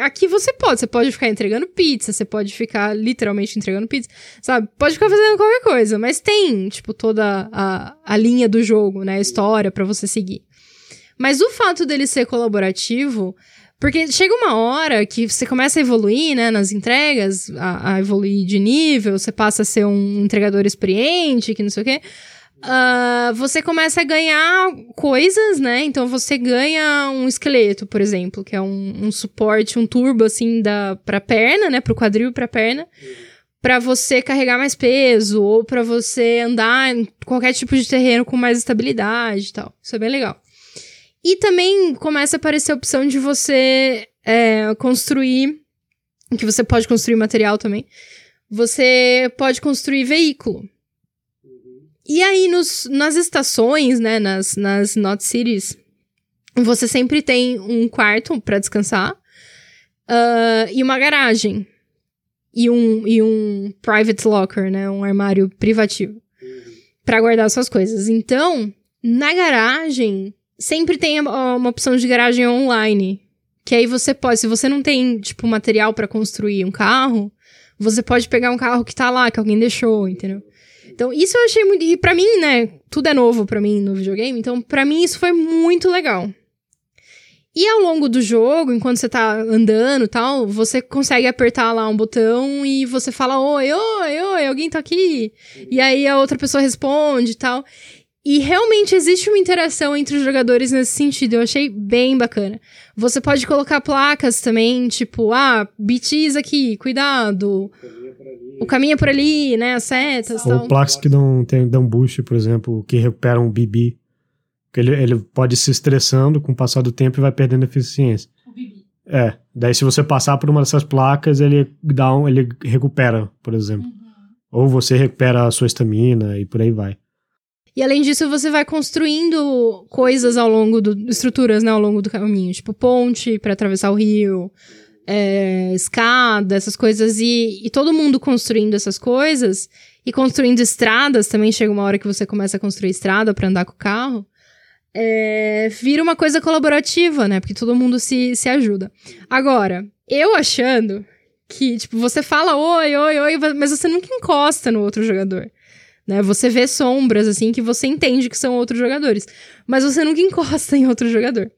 aqui você pode, você pode ficar entregando pizza, você pode ficar literalmente entregando pizza, sabe? Pode ficar fazendo qualquer coisa, mas tem, tipo, toda a, a linha do jogo, né? A história para você seguir. Mas o fato dele ser colaborativo porque chega uma hora que você começa a evoluir, né, nas entregas, a, a evoluir de nível, você passa a ser um entregador experiente, que não sei o quê. Uh, você começa a ganhar coisas, né? Então você ganha um esqueleto, por exemplo, que é um, um suporte, um turbo, assim, da, pra perna, né? Pro quadril e pra perna. para você carregar mais peso, ou para você andar em qualquer tipo de terreno com mais estabilidade e tal. Isso é bem legal. E também começa a aparecer a opção de você é, construir. Que você pode construir material também. Você pode construir veículo. E aí, nos, nas estações, né, nas, nas Not Cities, você sempre tem um quarto para descansar uh, e uma garagem. E um, e um private locker, né, um armário privativo. para guardar suas coisas. Então, na garagem, sempre tem uma opção de garagem online. Que aí você pode, se você não tem, tipo, material para construir um carro, você pode pegar um carro que tá lá, que alguém deixou, entendeu? Então, isso eu achei muito. E pra mim, né? Tudo é novo para mim no videogame. Então, para mim, isso foi muito legal. E ao longo do jogo, enquanto você tá andando e tal, você consegue apertar lá um botão e você fala: Oi, oi, oi, alguém tá aqui? E aí a outra pessoa responde e tal. E realmente existe uma interação entre os jogadores nesse sentido. Eu achei bem bacana. Você pode colocar placas também, tipo, ah, BTs aqui, cuidado. O caminho é por ali, né? As setas. Ou tal. placas que dão, tem, dão boost, por exemplo, que recuperam um BB. Ele, ele pode se estressando com o passar do tempo e vai perdendo eficiência. É. Daí, se você passar por uma dessas placas, ele dá um, ele recupera, por exemplo. Uhum. Ou você recupera a sua estamina e por aí vai. E além disso, você vai construindo coisas ao longo do. estruturas, né, ao longo do caminho. Tipo, ponte para atravessar o rio, é, escada, essas coisas. E, e todo mundo construindo essas coisas. E construindo estradas, também chega uma hora que você começa a construir estrada para andar com o carro. É, vira uma coisa colaborativa, né? Porque todo mundo se, se ajuda. Agora, eu achando que, tipo, você fala oi, oi, oi, mas você nunca encosta no outro jogador. Né? Você vê sombras, assim, que você entende que são outros jogadores. Mas você nunca encosta em outro jogador.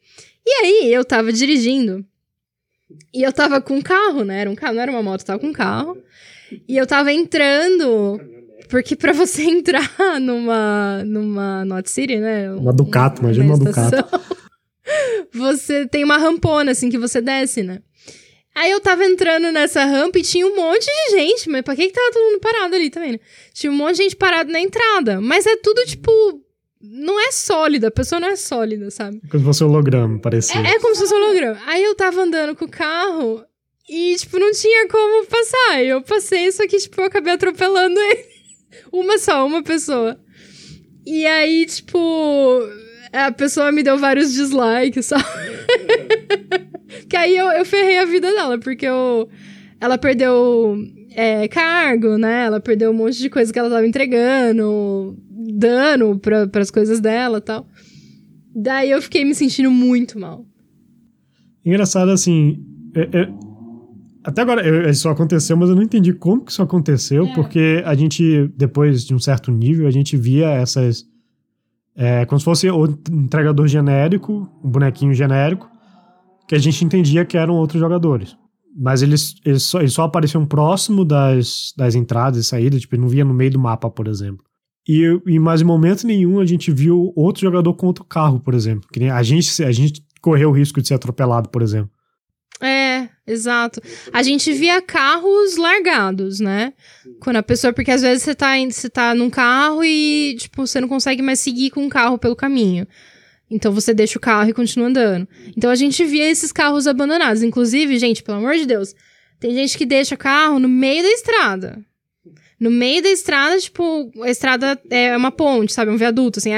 E aí, eu tava dirigindo. E eu tava com um carro, né? Era um carro, não era uma moto, tava com um carro. E eu tava entrando Porque pra você entrar numa, numa Not City, né? Uma Ducato, imagina uma Ducato. Você tem uma rampona, assim, que você desce, né? Aí eu tava entrando nessa rampa e tinha um monte de gente, mas pra que que tava todo mundo parado ali também, né? Tinha um monte de gente parado na entrada, mas é tudo, tipo, não é sólida, a pessoa não é sólida, sabe? Como se fosse holograma, parecia. É, é como se fosse holograma. Aí eu tava andando com o carro e, tipo, não tinha como passar. Eu passei, só que, tipo, eu acabei atropelando ele. Uma só, uma pessoa. E aí, tipo, a pessoa me deu vários dislikes, sabe? que aí eu, eu ferrei a vida dela, porque eu, ela perdeu é, cargo, né? Ela perdeu um monte de coisa que ela tava entregando, dano para as coisas dela e tal. Daí eu fiquei me sentindo muito mal. Engraçado, assim. É, é, até agora, isso aconteceu, mas eu não entendi como que isso aconteceu, é. porque a gente, depois de um certo nível, a gente via essas. É, como se fosse o entregador genérico, um bonequinho genérico, que a gente entendia que eram outros jogadores. Mas eles, eles, só, eles só apareciam próximo das, das entradas e saídas, tipo, não via no meio do mapa, por exemplo. E, e mais em momento nenhum a gente viu outro jogador com outro carro, por exemplo. Que a gente, a gente correu o risco de ser atropelado, por exemplo. É, exato. A gente via carros largados, né? Quando a pessoa. Porque às vezes você tá, você tá num carro e, tipo, você não consegue mais seguir com o carro pelo caminho. Então você deixa o carro e continua andando. Então a gente via esses carros abandonados. Inclusive, gente, pelo amor de Deus, tem gente que deixa carro no meio da estrada. No meio da estrada, tipo, a estrada é uma ponte, sabe? Um viaduto, assim.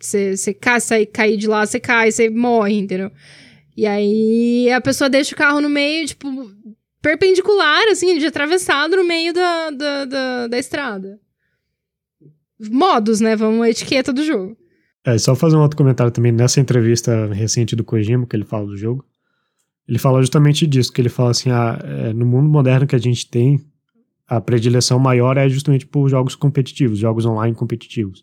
Você é, cai, sai, cair de lá, você cai, você morre, entendeu? E aí a pessoa deixa o carro no meio, tipo, perpendicular, assim, de atravessado no meio da, da, da, da estrada. Modos, né? Vamos, a etiqueta do jogo. É, só fazer um outro comentário também nessa entrevista recente do Kojima, que ele fala do jogo. Ele fala justamente disso, que ele fala assim, ah, é, no mundo moderno que a gente tem, a predileção maior é justamente por jogos competitivos, jogos online competitivos.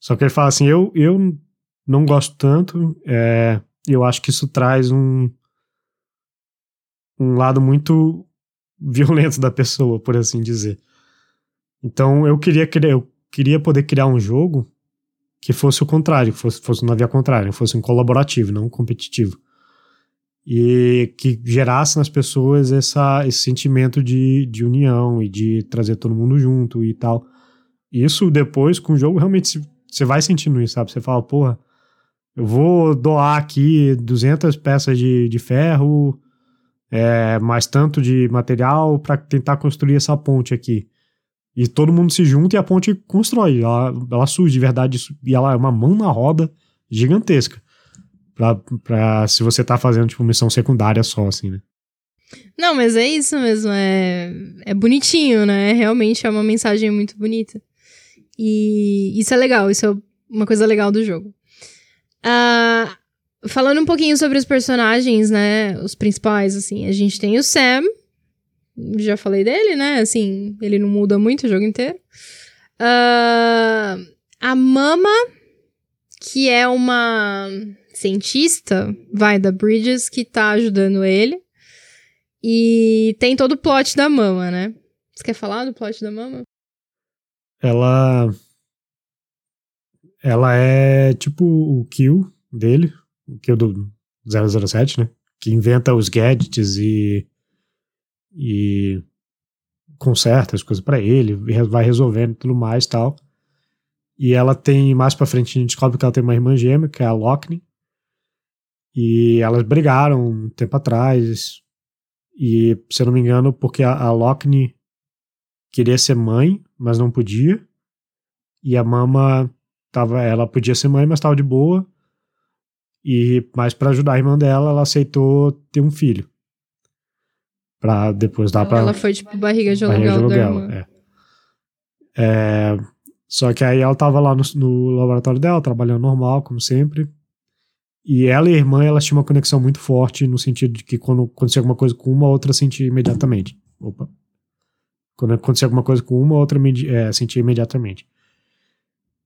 Só que ele fala assim, eu, eu não gosto tanto, é, eu acho que isso traz um, um lado muito violento da pessoa, por assim dizer. Então eu queria, eu queria poder criar um jogo que fosse o contrário, fosse, fosse na via contrária, fosse um colaborativo, não um competitivo. E que gerasse nas pessoas essa, esse sentimento de, de união e de trazer todo mundo junto e tal. Isso depois, com o jogo, realmente você vai sentindo isso, sabe? Você fala, porra, eu vou doar aqui 200 peças de, de ferro, é, mais tanto de material para tentar construir essa ponte aqui. E todo mundo se junta e a ponte constrói. Ela, ela surge de verdade e ela é uma mão na roda gigantesca. Pra, pra se você tá fazendo, tipo, missão secundária só, assim, né? Não, mas é isso mesmo. É, é bonitinho, né? Realmente é uma mensagem muito bonita. E isso é legal, isso é uma coisa legal do jogo. Uh, falando um pouquinho sobre os personagens, né? Os principais, assim. A gente tem o Sam, já falei dele, né? Assim, ele não muda muito o jogo inteiro. Uh, a Mama, que é uma cientista, vai, da Bridges, que tá ajudando ele. E tem todo o plot da Mama, né? Você quer falar do plot da Mama? Ela. Ela é tipo o Kill dele, o Kill do 007, né? Que inventa os gadgets e e conserta as coisas para ele, vai resolvendo tudo mais tal. E ela tem, mais pra frente, a gente descobre que ela tem uma irmã gêmea, que é a Lockney. E elas brigaram um tempo atrás. E, se eu não me engano, porque a, a Lockney queria ser mãe, mas não podia. E a mama tava, ela podia ser mãe, mas estava de boa. E mais para ajudar a irmã dela, ela aceitou ter um filho pra depois dar pra. Ela foi tipo barriga de aluguel. Barriga de aluguel, é. é. Só que aí ela tava lá no, no, laboratório dela, trabalhando normal, como sempre. E ela e a irmã, elas tinham uma conexão muito forte, no sentido de que quando acontecia alguma coisa com uma, a outra sentia imediatamente. Opa. Quando acontecia alguma coisa com uma, a outra é, sentia imediatamente.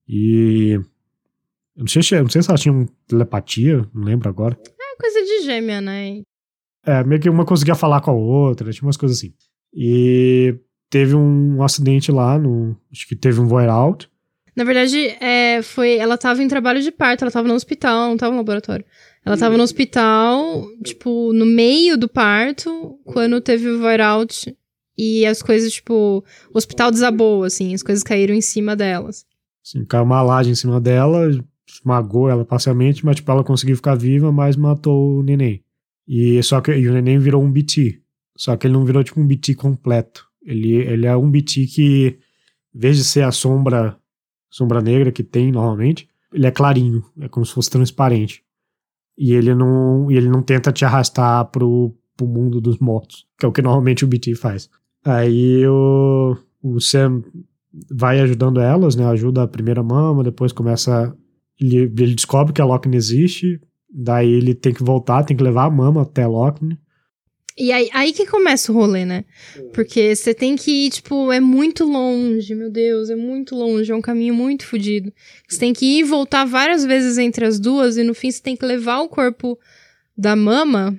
E. Eu não sei, não sei se ela tinha telepatia, não lembro agora. É coisa de gêmea, né? É, meio que uma conseguia falar com a outra, tinha umas coisas assim. E teve um acidente lá, no, acho que teve um void out. Na verdade, é, foi, ela tava em trabalho de parto, ela tava no hospital, não tava no laboratório. Ela tava no hospital, tipo, no meio do parto, quando teve o void out e as coisas, tipo, o hospital desabou, assim, as coisas caíram em cima delas. Assim, caiu uma laje em cima dela, esmagou ela parcialmente, mas, tipo, ela conseguiu ficar viva, mas matou o neném. E só que o neném virou um BT. Só que ele não virou, tipo, um BT completo. Ele, ele é um BT que, em vez de ser a sombra, sombra negra que tem normalmente, ele é clarinho, é como se fosse transparente. E ele não, ele não tenta te arrastar pro, pro mundo dos mortos, que é o que normalmente o BT faz. Aí o, o Sam vai ajudando elas, né? Ajuda a primeira mama, depois começa. Ele, ele descobre que a Loki não existe, daí ele tem que voltar, tem que levar a mama até a Loki. E aí, aí que começa o rolê, né? Porque você tem que ir, tipo, é muito longe, meu Deus, é muito longe, é um caminho muito fodido. Você tem que ir e voltar várias vezes entre as duas, e no fim você tem que levar o corpo da mama.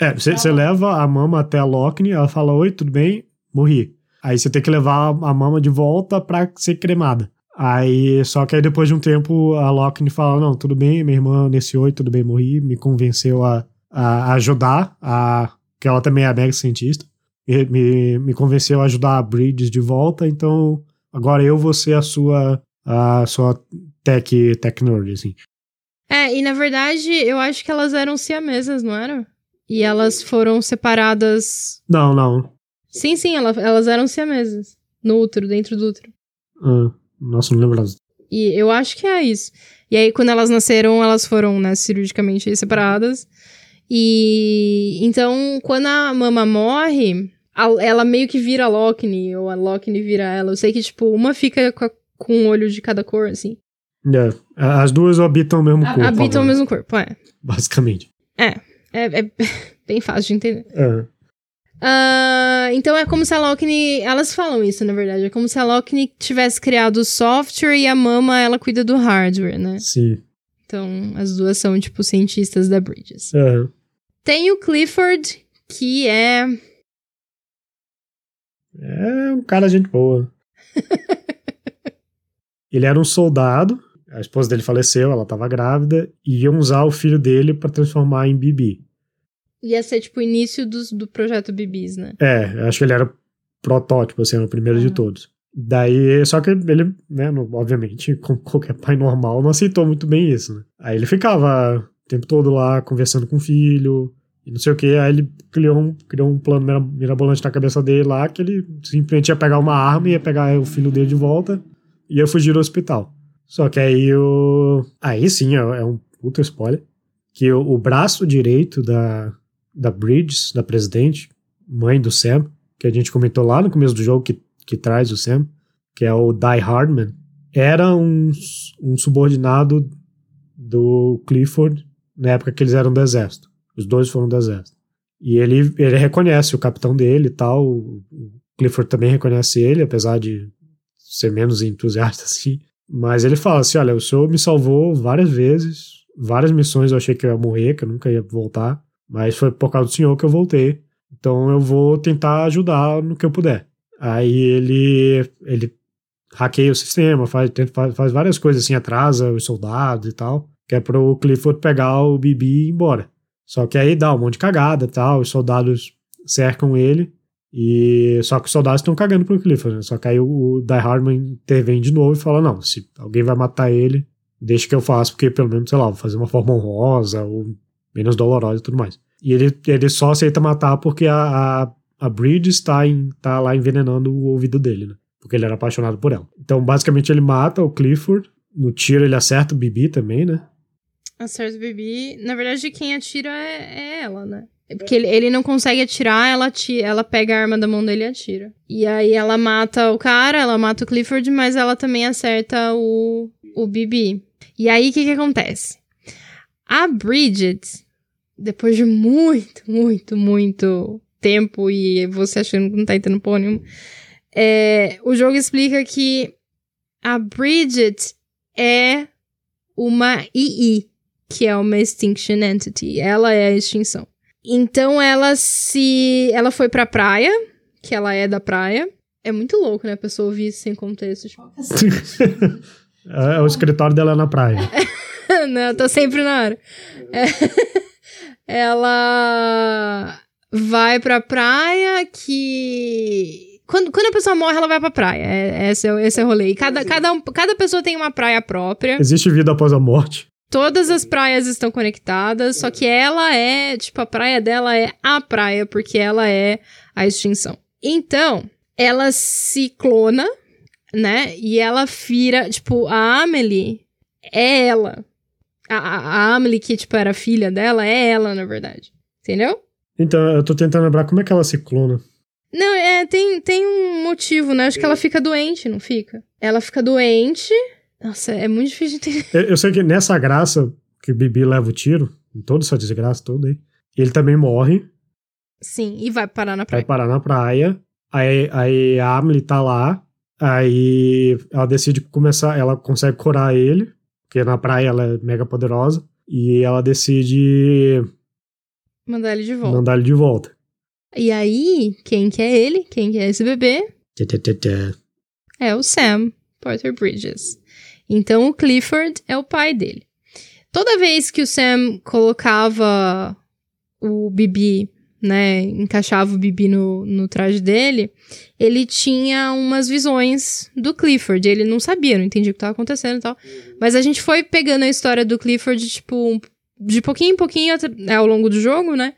É, você leva a mama até a Loki, ela fala: Oi, tudo bem? Morri. Aí você tem que levar a mama de volta pra ser cremada. Aí, só que aí depois de um tempo, a Loki fala: Não, tudo bem, minha irmã nesse oi, tudo bem, morri. Me convenceu a, a ajudar a que ela também é mega cientista, me, me, me convenceu a ajudar a Bridges de volta, então agora eu vou ser a sua, a sua tech, tech nerd, assim. É, e na verdade, eu acho que elas eram siamesas, não eram? E elas foram separadas. Não, não. Sim, sim, ela, elas eram siamesas. No útero, dentro do útero. Ah, nossa, não lembro. E eu acho que é isso. E aí, quando elas nasceram, elas foram, né, cirurgicamente separadas. E então, quando a mama morre, a, ela meio que vira a Lockney, ou a Lockney vira ela. Eu sei que, tipo, uma fica com, a, com um olho de cada cor, assim. É, as duas habitam o mesmo corpo. Habitam agora. o mesmo corpo, é. Basicamente. É, é, é bem fácil de entender. É. Uh, então é como se a Lockney. Elas falam isso, na verdade. É como se a Lockney tivesse criado o software e a mama ela cuida do hardware, né? Sim. Então, as duas são, tipo, cientistas da Bridges. Uhum. Tem o Clifford, que é. É um cara gente boa. ele era um soldado, a esposa dele faleceu, ela estava grávida, e iam usar o filho dele para transformar em Bibi. Ia ser tipo o início dos, do projeto Bibis, né? É, acho que ele era protótipo, assim, o primeiro de todos. Daí, só que ele, né, obviamente, como qualquer pai normal, não aceitou muito bem isso, né? Aí ele ficava o tempo todo lá conversando com o filho e não sei o que. Aí ele criou um, criou um plano mirabolante na cabeça dele lá que ele simplesmente ia pegar uma arma, ia pegar o filho dele de volta e ia fugir do hospital. Só que aí o. Aí sim, é, é um puta spoiler. Que o, o braço direito da, da Bridges, da presidente, mãe do Sam, que a gente comentou lá no começo do jogo, que que traz o Sam, que é o Die Hardman, era um, um subordinado do Clifford na época que eles eram do exército. Os dois foram do exército. E ele, ele reconhece o capitão dele e tal. O Clifford também reconhece ele, apesar de ser menos entusiasta assim. Mas ele fala assim: olha, o senhor me salvou várias vezes, várias missões eu achei que eu ia morrer, que eu nunca ia voltar. Mas foi por causa do senhor que eu voltei. Então eu vou tentar ajudar no que eu puder. Aí ele, ele hackeia o sistema, faz, faz, várias coisas assim, atrasa os soldados e tal, que é pro Clifford pegar o Bibi e ir embora. Só que aí dá um monte de cagada e tal, os soldados cercam ele, e só que os soldados estão cagando pro Clifford, né? Só que aí o, Die Hardman intervém de novo e fala: não, se alguém vai matar ele, deixa que eu faça, porque pelo menos, sei lá, vou fazer uma forma honrosa ou menos dolorosa e tudo mais. E ele, ele só aceita matar porque a, a a Bridge está tá lá envenenando o ouvido dele, né? Porque ele era apaixonado por ela. Então, basicamente, ele mata o Clifford. No tiro, ele acerta o Bibi também, né? Acerta o Bibi. Na verdade, quem atira é, é ela, né? É porque ele, ele não consegue atirar, ela, atira, ela pega a arma da mão dele e atira. E aí ela mata o cara, ela mata o Clifford, mas ela também acerta o, o Bibi. E aí o que, que acontece? A Bridget, depois de muito, muito, muito tempo e você achando que não tá entendendo porra nenhuma. É, o jogo explica que a Bridget é uma II, que é uma Extinction Entity. Ela é a extinção. Então ela se. Ela foi pra praia, que ela é da praia. É muito louco, né? A pessoa ouvir isso sem contexto. Tipo, É, o escritório dela é na praia. né? Eu tô sempre na área. É. Ela vai pra praia que. Quando, quando a pessoa morre, ela vai pra praia. É, esse, é, esse é o rolê. E cada, cada, um- cada pessoa tem uma praia própria. Existe vida após a morte. Todas as praias estão conectadas, só que ela é, tipo, a praia dela é a praia, porque ela é a extinção. Então, ela se clona, né? E ela vira, tipo, a Amelie é ela. A, a, Amelie, que, tipo, era filha dela, é ela, na verdade. Entendeu? Então, eu tô tentando lembrar como é que ela se clona. Não, é, tem, tem um motivo, né? Acho que ela fica doente, não fica? Ela fica doente. Nossa, é muito difícil de entender. Eu, eu sei que nessa graça que o Bibi leva o tiro, em toda essa desgraça toda aí, ele também morre, Sim, e vai parar na vai praia. parar na praia, aí, aí a Amelie tá lá, aí ela decide começar, ela consegue curar ele, porque na praia ela é mega poderosa, e ela decide Mandar ele de volta. mandar ele de volta. E aí, quem que é ele? Quem que é esse bebê? Tchê, tchê, tchê. É o Sam Porter Bridges. Então o Clifford é o pai dele. Toda vez que o Sam colocava o Bibi, né, encaixava o Bibi no, no traje dele, ele tinha umas visões do Clifford. Ele não sabia, não entendia o que estava acontecendo e tal. Mas a gente foi pegando a história do Clifford, tipo, de pouquinho em pouquinho né, ao longo do jogo, né?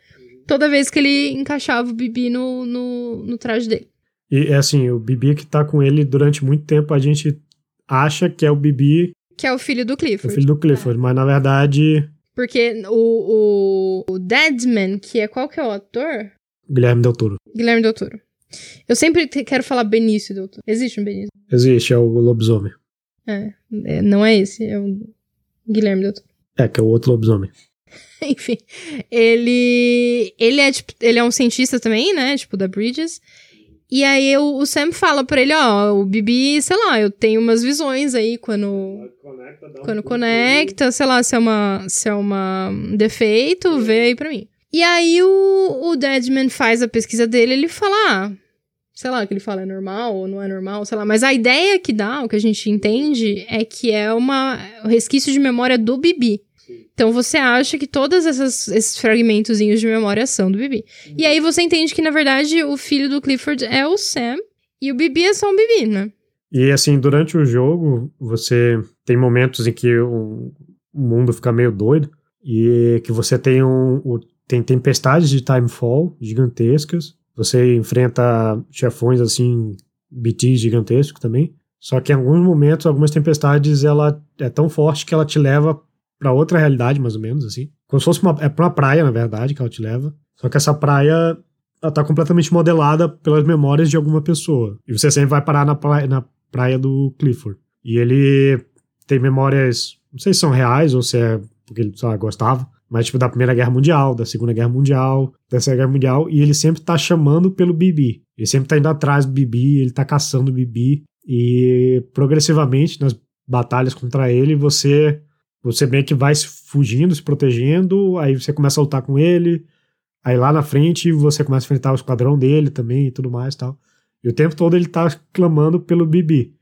Toda vez que ele encaixava o Bibi no, no, no traje dele. E é assim, o Bibi que tá com ele durante muito tempo, a gente acha que é o Bibi, Que é o filho do o Clifford. filho do Clifford, mas na verdade, Porque o, o, o Deadman, que é qual que é o ator? Guilherme Del Toro. Guilherme Del Toro. Eu sempre te- quero falar Benício Del Toro. Existe um Benício? Existe, é o lobisomem. É, é, não é esse, é o Guilherme Del Toro. É, que é o outro lobisomem. Enfim, ele ele é tipo, ele é um cientista também, né, tipo da Bridges. E aí o, o Sam fala pra ele, ó, o Bibi, sei lá, eu tenho umas visões aí quando quando conecta, sei lá, se é uma se é uma um defeito, vê aí pra mim. E aí o, o Deadman faz a pesquisa dele, ele fala, ah, sei lá, o que ele fala é normal ou não é normal, sei lá, mas a ideia que dá, o que a gente entende é que é uma um resquício de memória do Bibi. Então você acha que todos esses fragmentozinhos de memória são do Bibi. E aí você entende que, na verdade, o filho do Clifford é o Sam e o Bibi é só um Bibi, né? E assim, durante o jogo, você tem momentos em que o, mundo fica meio doido e que você tem um, o- tem tempestades de timefall gigantescas. Você enfrenta chefões assim, BTs gigantescos também. Só que em alguns momentos, algumas tempestades, ela é tão forte que ela te leva pra outra realidade, mais ou menos assim. Como se fosse uma, é pra uma praia, na verdade, que ela te leva. Só que essa praia ela tá completamente modelada pelas memórias de alguma pessoa. E você sempre vai parar na praia, na praia do Clifford. E ele tem memórias, não sei se são reais ou se é porque ele só gostava, mas tipo da Primeira Guerra Mundial, da Segunda Guerra Mundial, da Terceira Guerra Mundial, e ele sempre tá chamando pelo Bibi. Ele sempre tá indo atrás do Bibi, ele tá caçando o Bibi, e progressivamente nas batalhas contra ele, você você meio que vai se fugindo, se protegendo, aí você começa a lutar com ele, aí lá na frente você começa a enfrentar o esquadrão dele também e tudo mais e tal. E o tempo todo ele tá clamando pelo Bibi.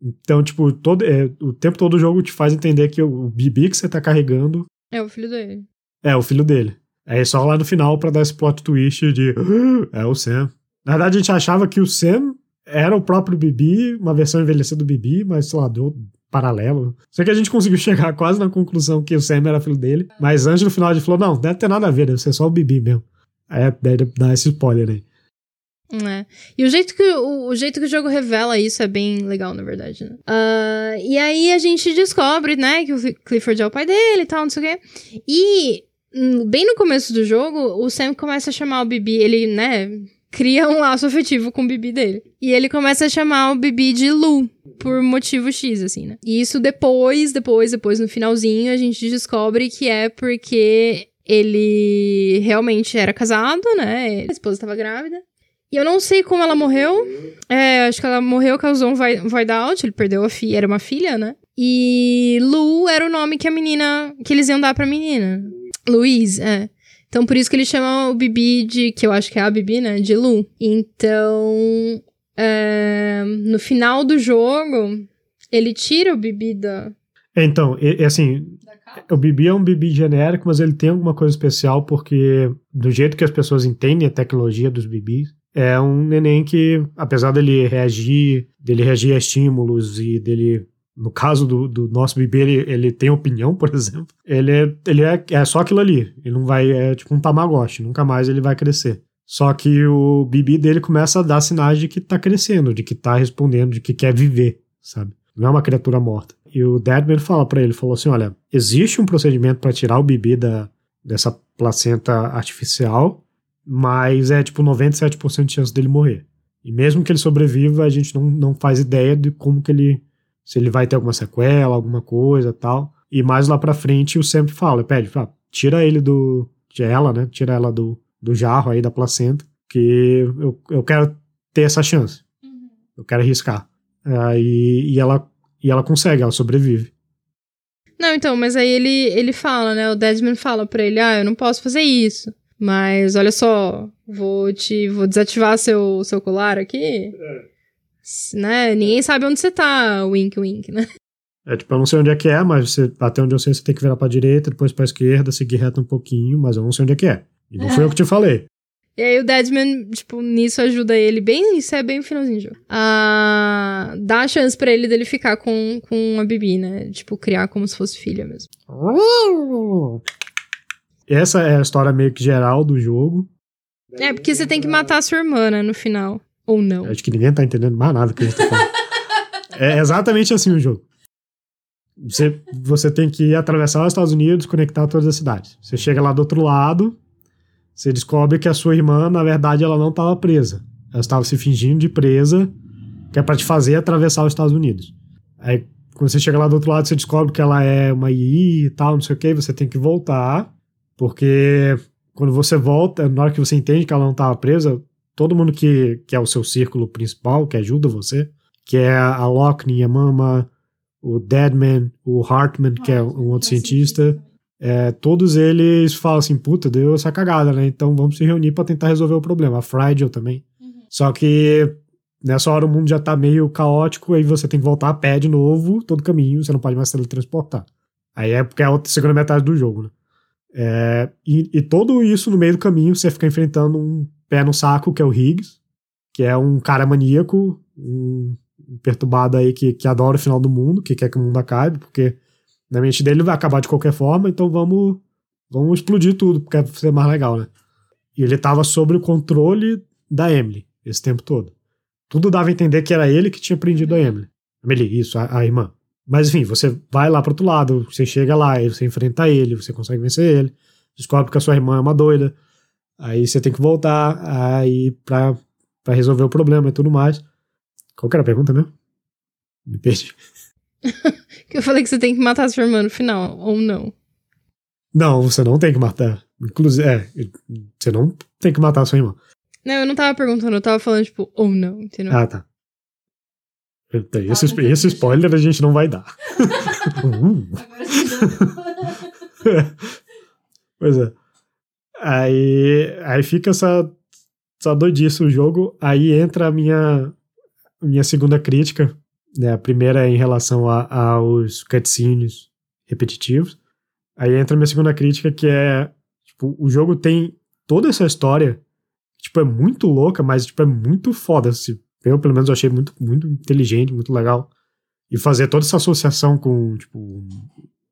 Então, tipo, todo, é, o tempo todo o jogo te faz entender que o Bibi que você tá carregando É o filho dele. é o filho dele. Aí só lá no final pra dar esse plot twist de "Ah, é o Sam. Na verdade, a gente achava que o Sam era o próprio Bibi, uma versão envelhecida do Bibi, mas sei lá, deu paralelo. Sei que a gente conseguiu chegar quase na conclusão que o Sam era filho dele, mas antes no final a gente falou: não, deve ter nada a ver, deve ser só o Bibi mesmo. Aí daí dá esse spoiler aí. É. E o jeito, que, o, o jeito que o jogo revela isso é bem legal, na verdade, né? Ah, e aí a gente descobre, né, que o Clifford é o pai dele e tal, não sei o quê. E hum, bem no começo do jogo, o Sam começa a chamar o Bibi, ele, né, cria um laço afetivo com o Bibi dele. E ele começa a chamar o Bibi de Lu, por motivo X, assim, né? E isso depois, depois, depois, no finalzinho, a gente descobre que é porque ele realmente era casado, né? A esposa estava grávida. E eu não sei como ela morreu. É, acho que ela morreu, causou um void out. Ele perdeu a filha, era uma filha, né? E Lu era o nome que a menina. que eles iam dar pra menina. Louise, é. Então por isso que ele chama o Bibi de. que eu acho que é a Bibi, né? De Lu. Então. é, no final do jogo, ele tira o Bibi da. É, então, é, é assim, o Bibi é um Bibi genérico, mas ele tem alguma coisa especial porque, do jeito que as pessoas entendem a tecnologia dos Bibis, é um neném que, apesar dele reagir, dele reagir a estímulos e dele no caso do, do nosso bebê, ele, ele, tem opinião, por exemplo, ele, é, ele é, é só aquilo ali. Ele não vai, é tipo um tamagotchi, nunca mais ele vai crescer. Só que o Bibi dele começa a dar sinais de que tá crescendo, de que tá respondendo, de que quer viver, sabe? Não é uma criatura morta. E o Deadman fala para ele, falou assim, olha, existe um procedimento para tirar o Bibi da, dessa placenta artificial, mas é tipo 97% de chance dele morrer. E mesmo que ele sobreviva, a gente não, não faz ideia de como que ele se ele vai ter alguma sequela, alguma coisa tal. E mais lá pra frente o sempre fala, pede, fala, tira ele do. De ela, né? Tira ela do, do jarro aí da placenta, que eu, eu quero ter essa chance. Uhum. Eu quero arriscar. Aí, e, ela, e ela consegue, ela sobrevive. Não, então, mas aí ele, ele fala, né? O Desmond fala pra ele: ah, eu não posso fazer isso. Mas olha só, vou te vou desativar seu, seu colar aqui. É. Né? Ninguém sabe onde você tá, wink wink, né? É, tipo, eu não sei onde é que é, mas você, até onde eu sei, você tem que virar pra direita, depois pra esquerda, seguir reto um pouquinho, mas eu não sei onde é que é. E não foi eu que te falei. E aí o Deadman, tipo, nisso ajuda ele bem, isso é bem finalzinho de jogo. Ah, dá a chance pra ele dele ficar com, com a Bibi, né? Tipo, criar como se fosse filha mesmo. Essa é a história meio que geral do jogo. É, porque você tem que matar a sua irmã, né, no final. Ou não. Acho que ninguém tá entendendo mais nada que a gente tá falando. é exatamente assim o jogo. Você, você tem que atravessar os Estados Unidos, conectar todas as cidades. Você chega lá do outro lado, você descobre que a sua irmã, na verdade, ela não estava presa. Ela estava se fingindo de presa, que é para te fazer atravessar os Estados Unidos. Aí, quando você chega lá do outro lado, você descobre que ela é uma II e tal, não sei o que, você tem que voltar, porque quando você volta, na hora que você entende que ela não estava presa, todo mundo que, que é o seu círculo principal, que ajuda você, que é a Lockney, a Mama, o Deadman, o Hartman, que é um outro cientista, é, todos eles falam assim, puta, deu essa cagada, né? Então vamos se reunir para tentar resolver o problema. A Frigel também. Uhum. Só que nessa hora o mundo já tá meio caótico, aí você tem que voltar a pé de novo, todo caminho, você não pode mais teletransportar. Aí é porque é a segunda metade do jogo, né? É, e, e, todo isso no meio do caminho você fica enfrentando um pé no saco, que é o Higgs, que é um cara maníaco, um, perturbado aí que, que adora o final do mundo, que quer que o mundo acabe, porque na mente dele vai acabar de qualquer forma, então vamos, vamos explodir tudo, porque vai ser mais legal, né? E ele tava sob o controle da Emily esse tempo todo. Tudo dava a entender que era ele que tinha prendido a Emily. Emily, isso, a, a irmã. Mas enfim, você vai lá pro outro lado, você chega lá, você enfrenta ele, você consegue vencer ele, descobre que a sua irmã é uma doida, Aí você tem que voltar aí pra, pra resolver o problema e tudo mais. Qual que era a pergunta mesmo? Me perdi. que eu falei que você tem que matar a sua irmã no final, ou não? Não, você não tem que matar. Inclusive, é, você não tem que matar a sua irmã. Não, eu não tava perguntando, eu tava falando, tipo, ou não, entendeu? Ah, tá. Esse, ah, esse spoiler a gente não vai dar. uh. pois é. Aí, aí fica essa, essa doidice o jogo. Aí entra a minha, minha segunda crítica. Né? A primeira é em relação a, aos cutscenes repetitivos. Aí entra a minha segunda crítica, que é tipo, o jogo tem toda essa história tipo, é muito louca, mas tipo, é muito foda. Eu, pelo menos, achei muito, muito inteligente, muito legal. E fazer toda essa associação com, tipo,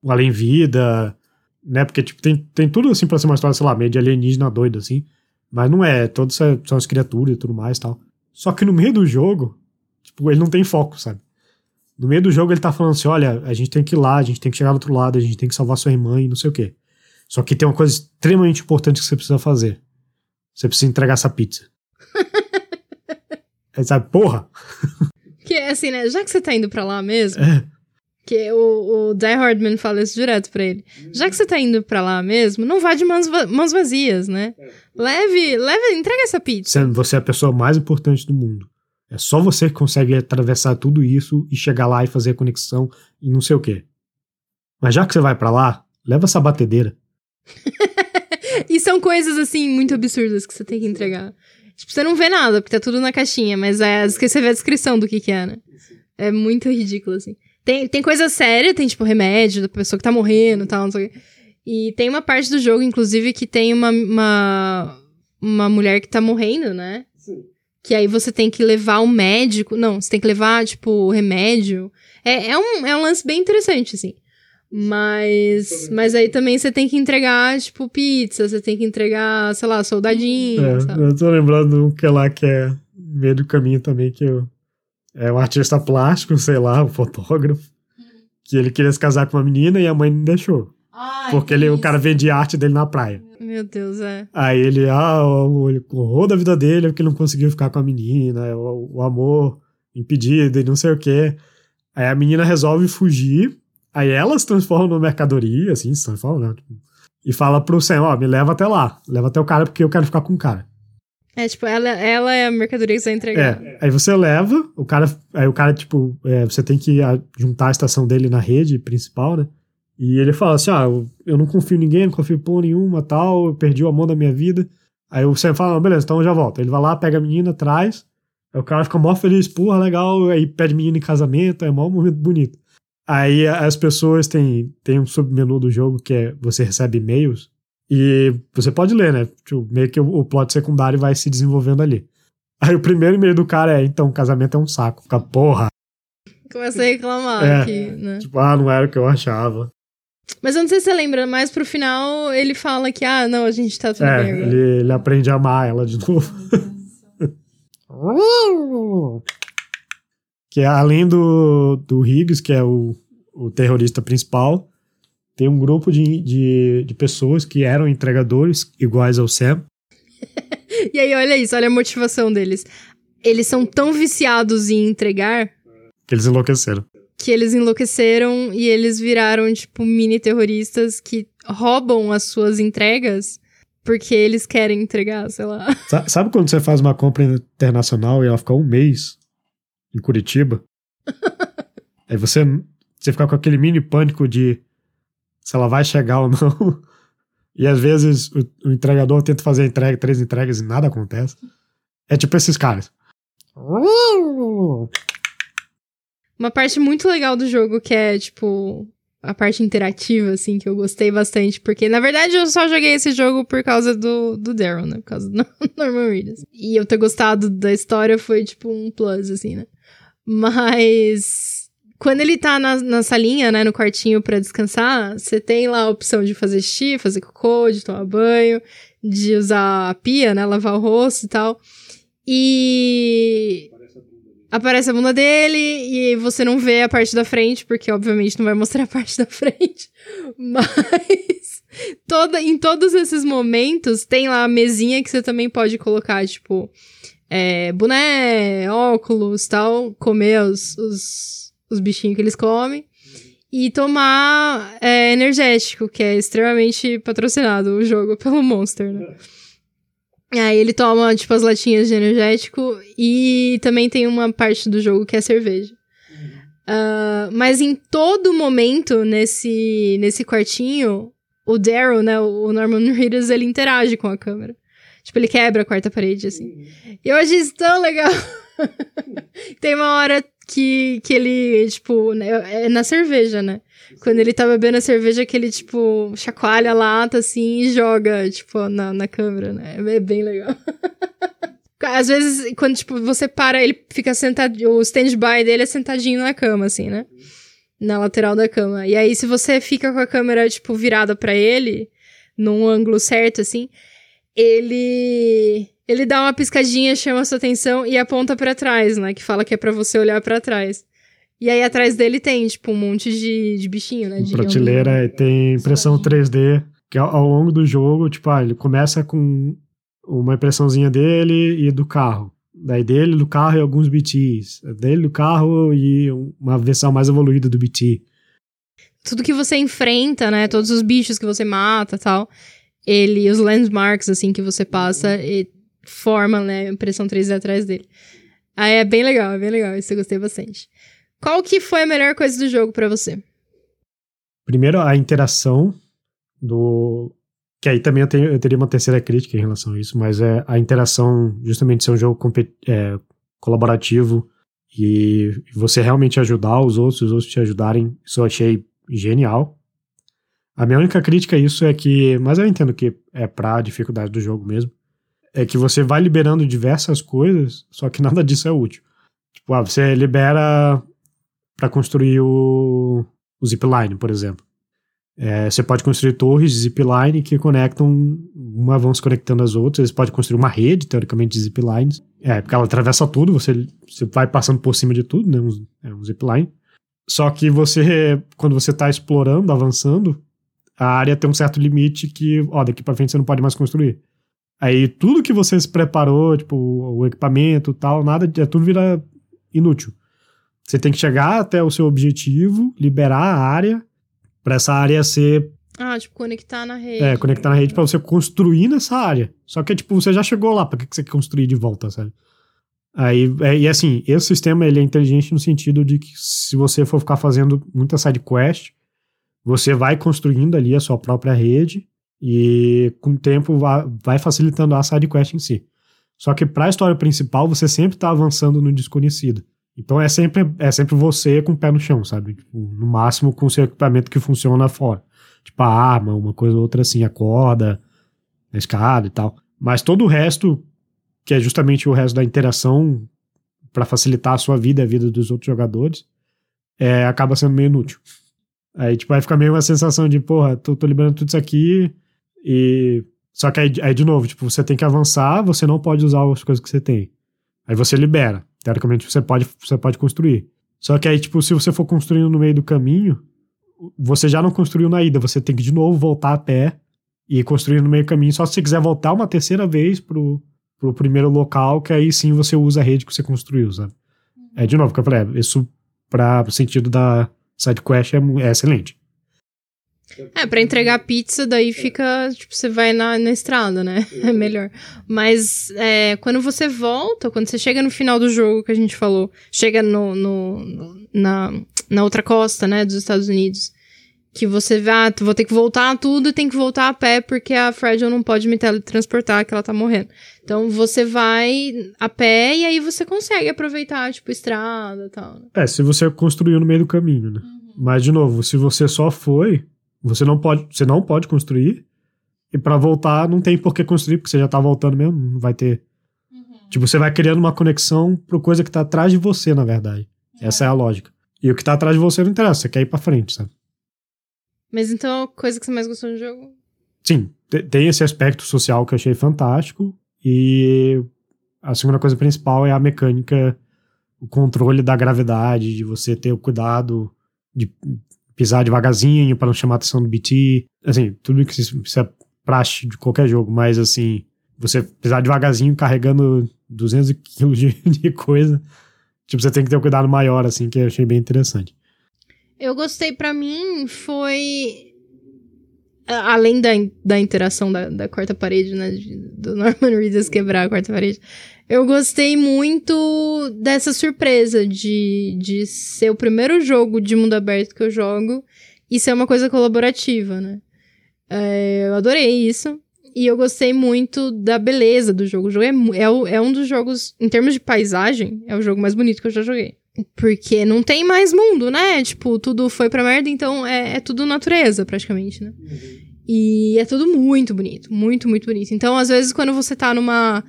o Além Vida, né? Porque, tipo, tem, tem tudo assim pra ser uma história, sei lá, meio de alienígena doido, assim. Mas não é, todos são as criaturas e tudo mais tal. Só que no meio do jogo, tipo, ele não tem foco, sabe? No meio do jogo ele tá falando assim: olha, a gente tem que ir lá, a gente tem que chegar do outro lado, a gente tem que salvar sua irmã e não sei o quê. Só que tem uma coisa extremamente importante que você precisa fazer. Você precisa entregar essa pizza. Aí sabe, porra! Que é assim, né? Já que você tá indo pra lá mesmo, é. Que o, o Die Hardman fala isso direto pra ele. Já que você tá indo pra lá mesmo, não vá de mãos, mãos vazias, né? Leve, leve, entrega essa pizza. Você é a pessoa mais importante do mundo. É só você que consegue atravessar tudo isso e chegar lá e fazer a conexão e não sei o quê. Mas já que você vai para lá, leva essa batedeira. e são coisas assim muito absurdas que você tem que entregar. Tipo, você não vê nada, porque tá tudo na caixinha, mas é, você vê a descrição do que que é, né? É muito ridículo, assim. Tem, tem coisa séria, tem, tipo, remédio da pessoa que tá morrendo e tal, não sei o quê. E tem uma parte do jogo, inclusive, que tem uma, uma, uma mulher que tá morrendo, né? Sim. Que aí você tem que levar o médico. Não, você tem que levar, tipo, o remédio. É, é, um, é um lance bem interessante, assim. Mas, mas aí também você tem que entregar, tipo, pizza, você tem que entregar, sei lá, soldadinho. É, eu tô lembrando um que é lá que é meio do caminho também, que eu, é um artista plástico, sei lá, um fotógrafo, que ele queria se casar com uma menina e a mãe não deixou. Ai, porque ele, o cara vendia arte dele na praia. Meu Deus, é. Aí ele, ah, o, o horror da vida dele é porque ele não conseguiu ficar com a menina, o, o amor impedido e não sei o quê. Aí a menina resolve fugir, aí ela se transforma numa mercadoria, assim, se transforma, né? E fala pro Sam, ó, me leva até lá, leva até o cara porque eu quero ficar com o cara. É, tipo, ela, ela é a mercadoria que você vai entregar. É, aí você leva, o cara, aí o cara, tipo, é, você tem que juntar a estação dele na rede principal, né? E ele fala assim: Ah, eu não confio em ninguém, não confio em porra nenhuma, tal, eu perdi o amor da minha vida. Aí o Sam fala: beleza, então eu já volto. Ele vai lá, pega a menina, traz. Aí o cara fica mó feliz, porra, legal. Aí pede menina em casamento, é mó momento bonito. Aí as pessoas têm, têm um submenu do jogo que é você recebe e-mails e você pode ler, né? Tipo, meio que o, plot secundário vai se desenvolvendo ali. Aí o primeiro e-mail do cara é: então, casamento é um saco. Fica, porra. Começa a reclamar é, aqui, né? Tipo, ah, não era o que eu achava. Mas eu não sei se você lembra, mas pro final ele fala que, ah, não, a gente tá tudo é, bem. Ele, ele aprende a amar ela de novo. que é, além do, do Higgs, que é o, o terrorista principal, tem um grupo de, de, de pessoas que eram entregadores iguais ao Sam. e aí, olha isso, olha a motivação deles. Eles são tão viciados em entregar. Que eles enlouqueceram que eles enlouqueceram e eles viraram, tipo, mini terroristas que roubam as suas entregas porque eles querem entregar, sei lá. Sabe quando você faz uma compra internacional e ela fica um mês em Curitiba? Aí você, você fica com aquele mini pânico de se ela vai chegar ou não. E às vezes o, o entregador tenta fazer entrega, três entregas e nada acontece. É tipo esses caras. Uma parte muito legal do jogo que é, tipo, a parte interativa, assim, que eu gostei bastante. Porque, na verdade, eu só joguei esse jogo por causa do, do Daryl, né? Por causa do Norman Reedus. E eu ter gostado da história foi, tipo, um plus, assim, né? Mas. Quando ele tá na, na salinha, né, no quartinho para descansar, você tem lá a opção de fazer xixi, fazer cocô, de tomar banho, de usar a pia, né, lavar o rosto e tal. E aparece a bunda dele e você não vê a parte da frente, porque obviamente não vai mostrar a parte da frente. Mas toda, em todos esses momentos tem lá a mesinha que você também pode colocar, tipo, é, boné, óculos tal, comer os, os, os bichinhos que eles comem. E tomar é, energético, que é extremamente patrocinado o jogo pelo Monster, né? Aí ele toma, tipo, as latinhas de energético e também tem uma parte do jogo que é cerveja. Uh, mas em todo momento nesse, nesse quartinho, o Daryl, né, o Norman Reedus, ele interage com a câmera. Tipo, ele quebra a quarta parede, assim. E eu achei isso tão legal. tem uma hora que, que ele, tipo, né, é na cerveja, né? Quando ele tá bebendo a cerveja, que ele, tipo, chacoalha a lata, assim, e joga, tipo, na, na câmera, né? É bem legal. Às vezes, quando, tipo, você para, ele fica sentado, o stand-by dele é sentadinho na cama, assim, né? Na lateral da cama. E aí, se você fica com a câmera, tipo, virada para ele, num ângulo certo, assim, ele ele dá uma piscadinha, chama sua atenção e aponta para trás, né? Que fala que é para você olhar para trás. E aí atrás dele tem, tipo, um monte de, de bichinho, né? De prateleira e tem impressão 3D, que ao, ao, longo do jogo, tipo, ah, ele começa com uma impressãozinha dele e do carro. Daí dele, do carro e alguns BTs. Dele, do carro e uma versão mais evoluída do BT. Tudo que você enfrenta, né? Todos os bichos que você mata tal. Ele, os landmarks, assim, que você passa, e forma, né? Impressão 3D atrás dele. Aí é bem legal, é bem legal. Isso eu gostei bastante. Qual que foi a melhor coisa do jogo para você? Primeiro, a interação do, Que aí também eu, tenho, eu teria uma terceira crítica em relação a isso, mas é a interação, justamente ser um jogo é, colaborativo e você realmente ajudar os outros, os outros te ajudarem, isso eu achei genial. A minha única crítica a isso é que, mas eu entendo que é pra dificuldade do jogo mesmo, é que você vai liberando diversas coisas, só que nada disso é útil. Tipo, ah, você libera para construir o, o zipline, por exemplo. É, você pode construir torres de zipline que conectam, uma vão se conectando às outras. Você pode construir uma rede, teoricamente, de ziplines. É, porque ela atravessa tudo, você, você vai passando por cima de tudo, né? Um, é um zipline. Só que você, quando você está explorando, avançando, a área tem um certo limite que, ó, daqui para frente você não pode mais construir. Aí tudo que você se preparou, tipo, o equipamento tal, nada, é tudo vira inútil. Você tem que chegar até o seu objetivo, liberar a área, para essa área ser. Ah, tipo, conectar na rede. É, conectar na rede para você construir nessa área. Só que, tipo, você já chegou lá, pra que você quer construir de volta, sabe? Aí, é, e assim, esse sistema ele é inteligente no sentido de que se você for ficar fazendo muita side quest, você vai construindo ali a sua própria rede e com o tempo vai, facilitando a side quest em si. Só que para a história principal, você sempre está avançando no desconhecido. Então é sempre, é sempre você com o pé no chão, sabe? Tipo, no máximo com o seu equipamento que funciona fora. Tipo a arma, uma coisa ou outra assim, a corda, a escada e tal. Mas todo o resto, que é justamente o resto da interação para facilitar a sua vida a vida dos outros jogadores, é, acaba sendo meio inútil. Aí, tipo, vai ficar meio uma sensação de, porra, tô, tô liberando tudo isso aqui e. Só que aí, aí, de novo, tipo, você tem que avançar, você não pode usar as coisas que você tem. Aí você libera. Teoricamente você pode, você pode construir. Só que aí, tipo, se você for construindo no meio do caminho, você já não construiu na ida, você tem que de novo voltar a pé e construir no meio do caminho. Só se você quiser voltar uma terceira vez pro, pro primeiro local, que aí sim você usa a rede que você construiu, sabe? É de novo, que eu falei, é, isso para o sentido da side quest é, é excelente. É, pra entregar pizza, daí fica, tipo, você vai na, na estrada, né? É melhor. Mas é, quando você volta, quando você chega no final do jogo que a gente falou, chega no, no, na, na outra costa, né, dos Estados Unidos, que você vai, ah, vou ter que voltar tudo e tem que voltar a pé porque a Fragile não pode me teletransportar, que ela tá morrendo. Então você vai a pé e aí você consegue aproveitar, tipo, estrada e tal. Né? É, se você construiu no meio do caminho, né? Uhum. Mas, de novo, se você só foi, você não pode, você não pode construir. E para voltar, não tem por que construir, porque você já tá voltando mesmo, não vai ter. Uhum. Tipo, você vai criando uma conexão pro coisa que tá atrás de você, na verdade. É. Essa é a lógica. E o que tá atrás de você não interessa, você quer ir pra frente, sabe? Mas então, a coisa que você mais gostou do jogo? Sim, tem esse aspecto social que eu achei fantástico. E a segunda coisa principal é a mecânica, o controle da gravidade, de você ter o cuidado de pisar devagarzinho para não chamar a atenção do BT. Assim, tudo que isso é praxe de qualquer jogo, mas assim, você pisar devagarzinho carregando 200 quilos de, de coisa, tipo, você tem que ter um cuidado maior, assim, que eu achei bem interessante. Eu gostei, para mim, foi. Além da, da interação da, da quarta parede, né? Do Norman Reedus quebrar a quarta parede. Eu gostei muito dessa surpresa de, de ser o primeiro jogo de mundo aberto que eu jogo e ser uma coisa colaborativa, né? É, eu adorei isso. E eu gostei muito da beleza do jogo. O jogo é, é, é um dos jogos, em termos de paisagem, é o jogo mais bonito que eu já joguei. Porque não tem mais mundo, né? Tipo, tudo foi pra merda, então é, é tudo natureza, praticamente, né? Uhum. E é tudo muito bonito, muito, muito bonito. Então, às vezes, quando você tá numa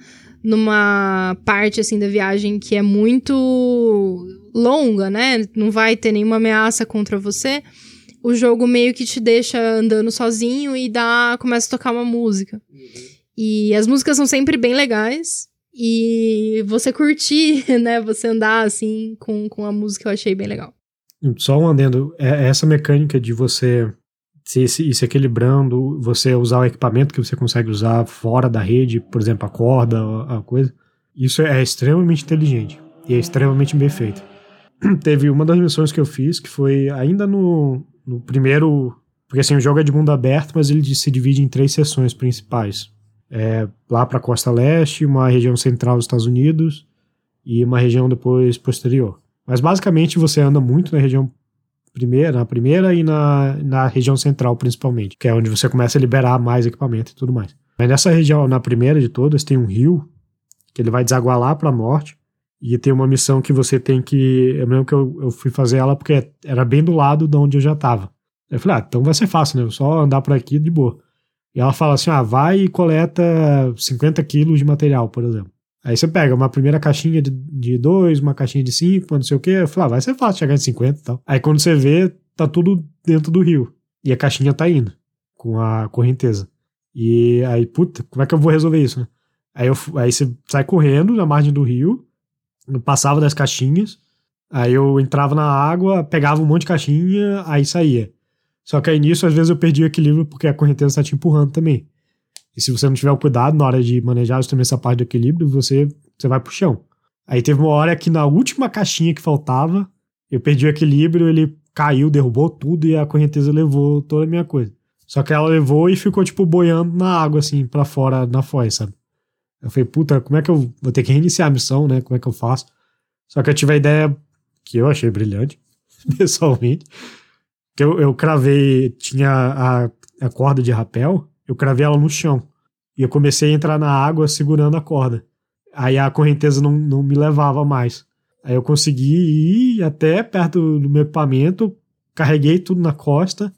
numa parte assim da viagem que é muito longa, né? Não vai ter nenhuma ameaça contra você. O jogo meio que te deixa andando sozinho e dá começa a tocar uma música. Uhum. E as músicas são sempre bem legais. E você curtir, né? Você andar assim com, com a música eu achei bem legal. Só um adendo, é essa mecânica de você se, se, se equilibrando, você usar o equipamento que você consegue usar fora da rede, por exemplo, a corda, a, coisa, isso é extremamente inteligente e é extremamente bem feito. Teve uma das missões que eu fiz que foi ainda no, no primeiro. Porque assim, o jogo é de mundo aberto, mas ele se divide em três seções principais. É, lá para a costa leste, uma região central dos Estados Unidos e uma região depois posterior. Mas basicamente você anda muito na região primeira, na primeira e na, na região central, principalmente, que é onde você começa a liberar mais equipamento e tudo mais. Mas nessa região, na primeira de todas, tem um rio que ele vai desaguar lá pra morte. E tem uma missão que você tem que. Eu lembro que eu, eu fui fazer ela porque era bem do lado de onde eu já tava. Eu falei, ah, então vai ser fácil, né? Só andar por aqui de boa. E ela fala assim: ah, vai e coleta 50 quilos de material, por exemplo. Aí você pega uma primeira caixinha de, de dois, uma caixinha de cinco, não sei o quê. Falei, ah, vai ser fácil chegar em 50 e tal. Aí quando você vê, tá tudo dentro do rio. E a caixinha tá indo com a correnteza. E aí, puta, como é que eu vou resolver isso, né? Aí, eu, aí você sai correndo na margem do rio, passava das caixinhas, aí eu entrava na água, pegava um monte de caixinha, aí saía. Só que aí nisso, às vezes eu perdi o equilíbrio porque a correnteza tá te empurrando também. E se você não tiver o cuidado na hora de manejar também essa parte do equilíbrio, você, você vai pro chão. Aí teve uma hora que na última caixinha que faltava, eu perdi o equilíbrio, ele caiu, derrubou tudo e a correnteza levou toda a minha coisa. Só que ela levou e ficou, tipo, boiando na água, assim, pra fora, na foz, sabe? Eu falei, puta, como é que eu vou ter que reiniciar a missão, né? Como é que eu faço? Só que eu tive a ideia que eu achei brilhante, pessoalmente. Que eu, eu cravei, tinha a, a corda de rapel, eu cravei ela no chão. E eu comecei a entrar na água segurando a corda. Aí a correnteza não, não me levava mais. Aí eu consegui ir até perto do meu equipamento, carreguei tudo na costa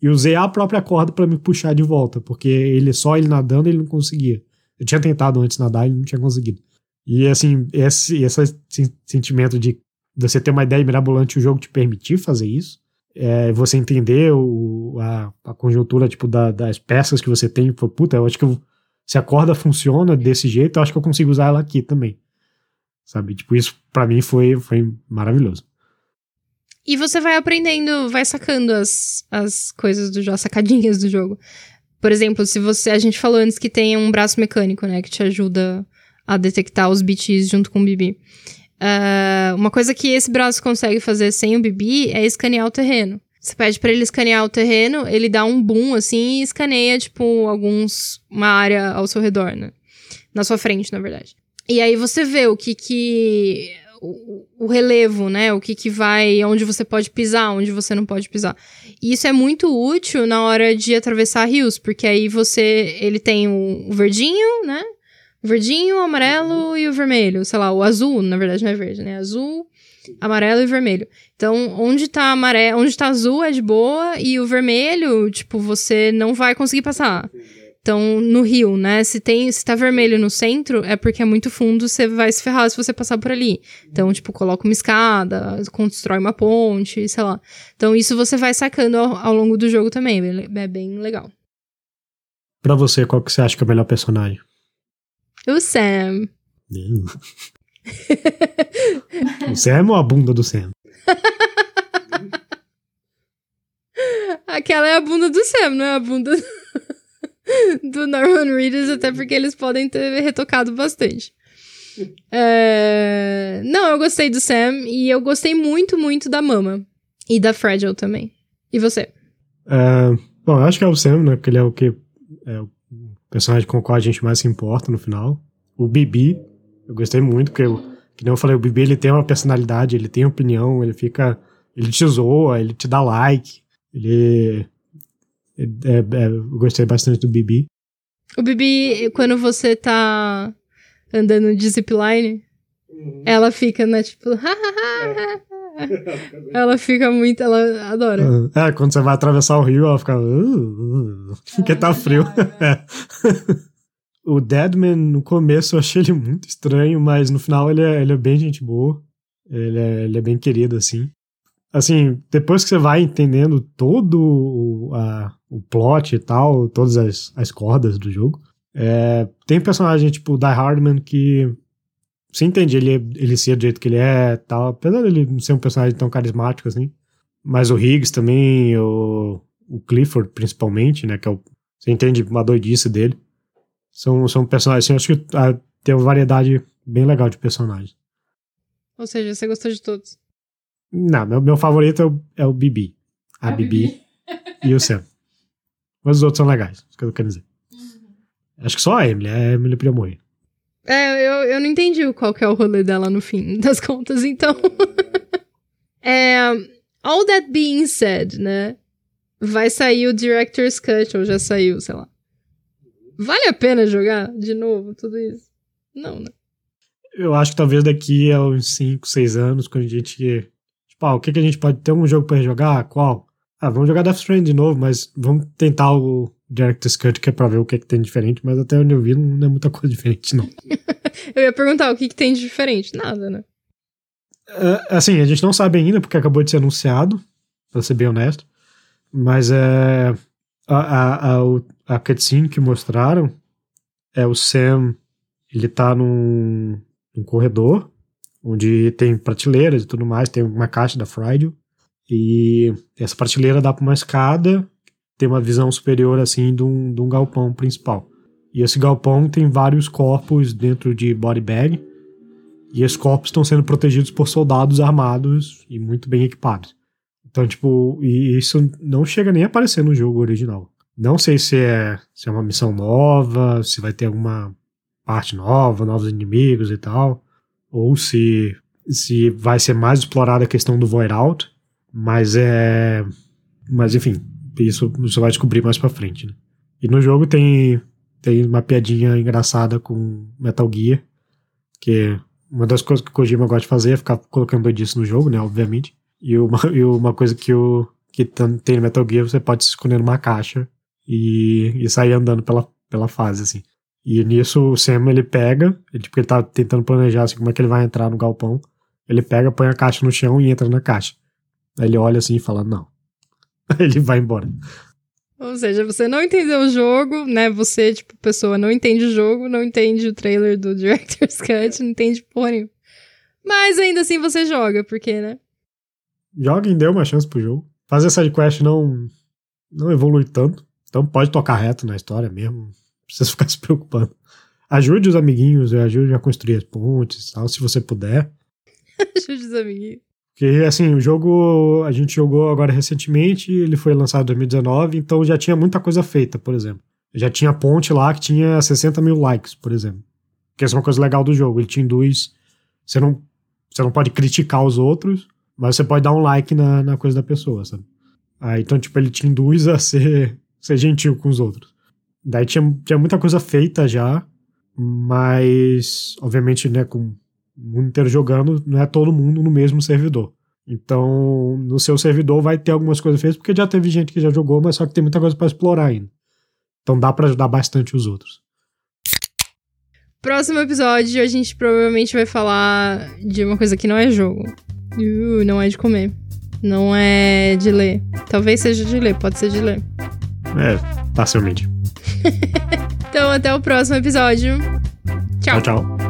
e usei a própria corda para me puxar de volta, porque ele só ele nadando ele não conseguia. Eu tinha tentado antes nadar e não tinha conseguido. E assim, esse, esse sentimento de você ter uma ideia mirabolante e o jogo te permitir fazer isso, é, você entender o, a, a conjuntura tipo, da, das peças que você tem, pô, puta, eu acho que eu, se a corda funciona desse jeito, eu acho que eu consigo usar ela aqui também. Sabe? Tipo, isso para mim foi, foi maravilhoso. E você vai aprendendo, vai sacando as, as coisas do jogo, as sacadinhas do jogo. Por exemplo, se você. A gente falou antes que tem um braço mecânico, né? Que te ajuda a detectar os BTs junto com o BB. Uh, uma coisa que esse braço consegue fazer sem o BB é escanear o terreno. Você pede para ele escanear o terreno, ele dá um boom assim e escaneia, tipo, alguns. uma área ao seu redor, né? Na sua frente, na verdade. E aí você vê o que que o, o, relevo, né? O que que vai, onde você pode pisar, onde você não pode pisar. E isso é muito útil na hora de atravessar rios, porque aí você, ele tem o, o verdinho, né? O verdinho, o amarelo e o vermelho. Sei lá, o azul, na verdade não é verde, né? Azul, amarelo e vermelho. Então, onde tá amarelo, onde tá azul é de boa e o vermelho, tipo, você não vai conseguir passar. Então, no rio, né? Se tem, se tá vermelho no centro, é porque é muito fundo, você vai se ferrar se você passar por ali. Então, tipo, coloca uma escada, constrói uma ponte, sei lá. Então, isso você vai sacando ao, ao longo do jogo também. É bem legal. Pra você, qual que você acha que é o melhor personagem? O Sam. o Sam ou a bunda do Sam? Aquela é a bunda do Sam, não é a bunda do Norman Reedus, até porque eles podem ter retocado bastante. É... Não, eu gostei do Sam e eu gostei muito, muito da Mama. E da Fragile também. E você? É... Bom, eu acho que é o Sam, né? Porque ele é o que. É o personagem com o qual a gente mais se importa no final. O Bibi, eu gostei muito, porque, eu, que nem eu falei, o Bibi ele tem uma personalidade, ele tem opinião, ele fica. Ele te zoa, ele te dá like, ele é, é, eu gostei bastante do Bibi. O Bibi, quando você tá andando de zipline, uhum. ela fica, né, tipo, é. Ela fica muito, ela adora. É, quando você vai atravessar o rio, ela fica. Uh, uh, porque tá frio. o Deadman, no começo, eu achei ele muito estranho, mas no final ele é, ele é bem gente boa. Ele é, ele é bem querido, assim. Assim, depois que você vai entendendo todo o, a, o plot e tal, todas as, as cordas do jogo. É, tem personagem tipo Die Hardman que você entende ele, ele ser do jeito que ele é tal, apesar dele ser um personagem tão carismático assim. Mas o Higgs também, o, o Clifford principalmente, né, que é o, você entende uma doidice dele. São, são personagens, assim, acho que ah, tem uma variedade bem legal de personagens. Ou seja, você gostou de todos? Não, meu, meu favorito é o, é o Bibi. A, a Bibi, Bibi. e o Sam. Mas os outros são legais, isso que eu quero dizer. Uhum. Acho que só a Emily, a Emily podia morrer. É, eu, eu não entendi qual que é o rolê dela no fim das contas, então. é, All that being said, né? Vai sair o Director's Cut, ou já saiu, sei lá. Vale a pena jogar de novo tudo isso? Não, né? Eu acho que talvez daqui a uns 5, 6 anos, quando a gente. Tipo, ah, o que, que a gente pode ter um jogo pra jogar? Qual? Ah, vamos jogar Death Stranding de novo, mas vamos tentar o Director's Cut, que é pra ver o que, é que tem de diferente, mas até onde eu vi não é muita coisa diferente, não. eu ia perguntar o que, que tem de diferente. Nada, né? É, assim, a gente não sabe ainda, porque acabou de ser anunciado, pra ser bem honesto. Mas é. A, a, a, a cutscene que mostraram é o Sam. Ele tá num, num corredor onde tem prateleiras e tudo mais, tem uma caixa da Friday. E essa prateleira dá para uma escada, tem uma visão superior assim de um, de um galpão principal. E esse galpão tem vários corpos dentro de body bag. E esses corpos estão sendo protegidos por soldados armados e muito bem equipados. Então, tipo, e isso não chega nem a aparecer no jogo original. Não sei se é, se é uma missão nova, se vai ter alguma parte nova, novos inimigos e tal, ou se, se vai ser mais explorada a questão do Void Out, mas é. Mas enfim, isso você vai descobrir mais pra frente, né? E no jogo tem, tem uma piadinha engraçada com Metal Gear, que uma das coisas que o Kojima gosta de fazer é ficar colocando disso no jogo, né? Obviamente. E uma, e uma coisa que, o, que tem no Metal Gear, você pode se esconder numa caixa e, e sair andando pela, pela fase, assim. E nisso o Sam ele pega, ele, tipo, ele tá tentando planejar assim, como é que ele vai entrar no galpão. Ele pega, põe a caixa no chão e entra na caixa. Aí ele olha assim e fala, não. Ele vai embora. Ou seja, você não entendeu o jogo, né? Você, tipo, pessoa não entende o jogo, não entende o trailer do Director's Cut, não entende porra nenhuma. Mas ainda assim você joga, porque, né? Joga e dê uma chance pro jogo. Fazer sidequest não, não evolui tanto. Então pode tocar reto na história mesmo. Não precisa ficar se preocupando. Ajude os amiguinhos, ajude a construir as pontes tal, se você puder. ajude os amiguinhos. Porque, assim, o jogo a gente jogou agora recentemente, ele foi lançado em 2019, então já tinha muita coisa feita, por exemplo. Já tinha ponte lá que tinha 60 mil likes, por exemplo. Que essa é uma coisa legal do jogo. Ele te induz. Você não, você não pode criticar os outros, mas você pode dar um like na, na coisa da pessoa, sabe? Aí, então, tipo, ele te induz a ser, ser gentil com os outros. Daí tinha, tinha muita coisa feita já, mas, obviamente, né, com o mundo inteiro jogando, não é todo mundo no mesmo servidor. Então, no seu servidor vai ter algumas coisas feitas, porque já teve gente que já jogou, mas só que tem muita coisa para explorar ainda. Então dá para ajudar bastante os outros. Próximo episódio, a gente provavelmente vai falar de uma coisa que não é jogo. Uh, não é de comer. Não é de ler. Talvez seja de ler, pode ser de ler. É, facilmente. então, até o próximo episódio. tchau. tchau. tchau.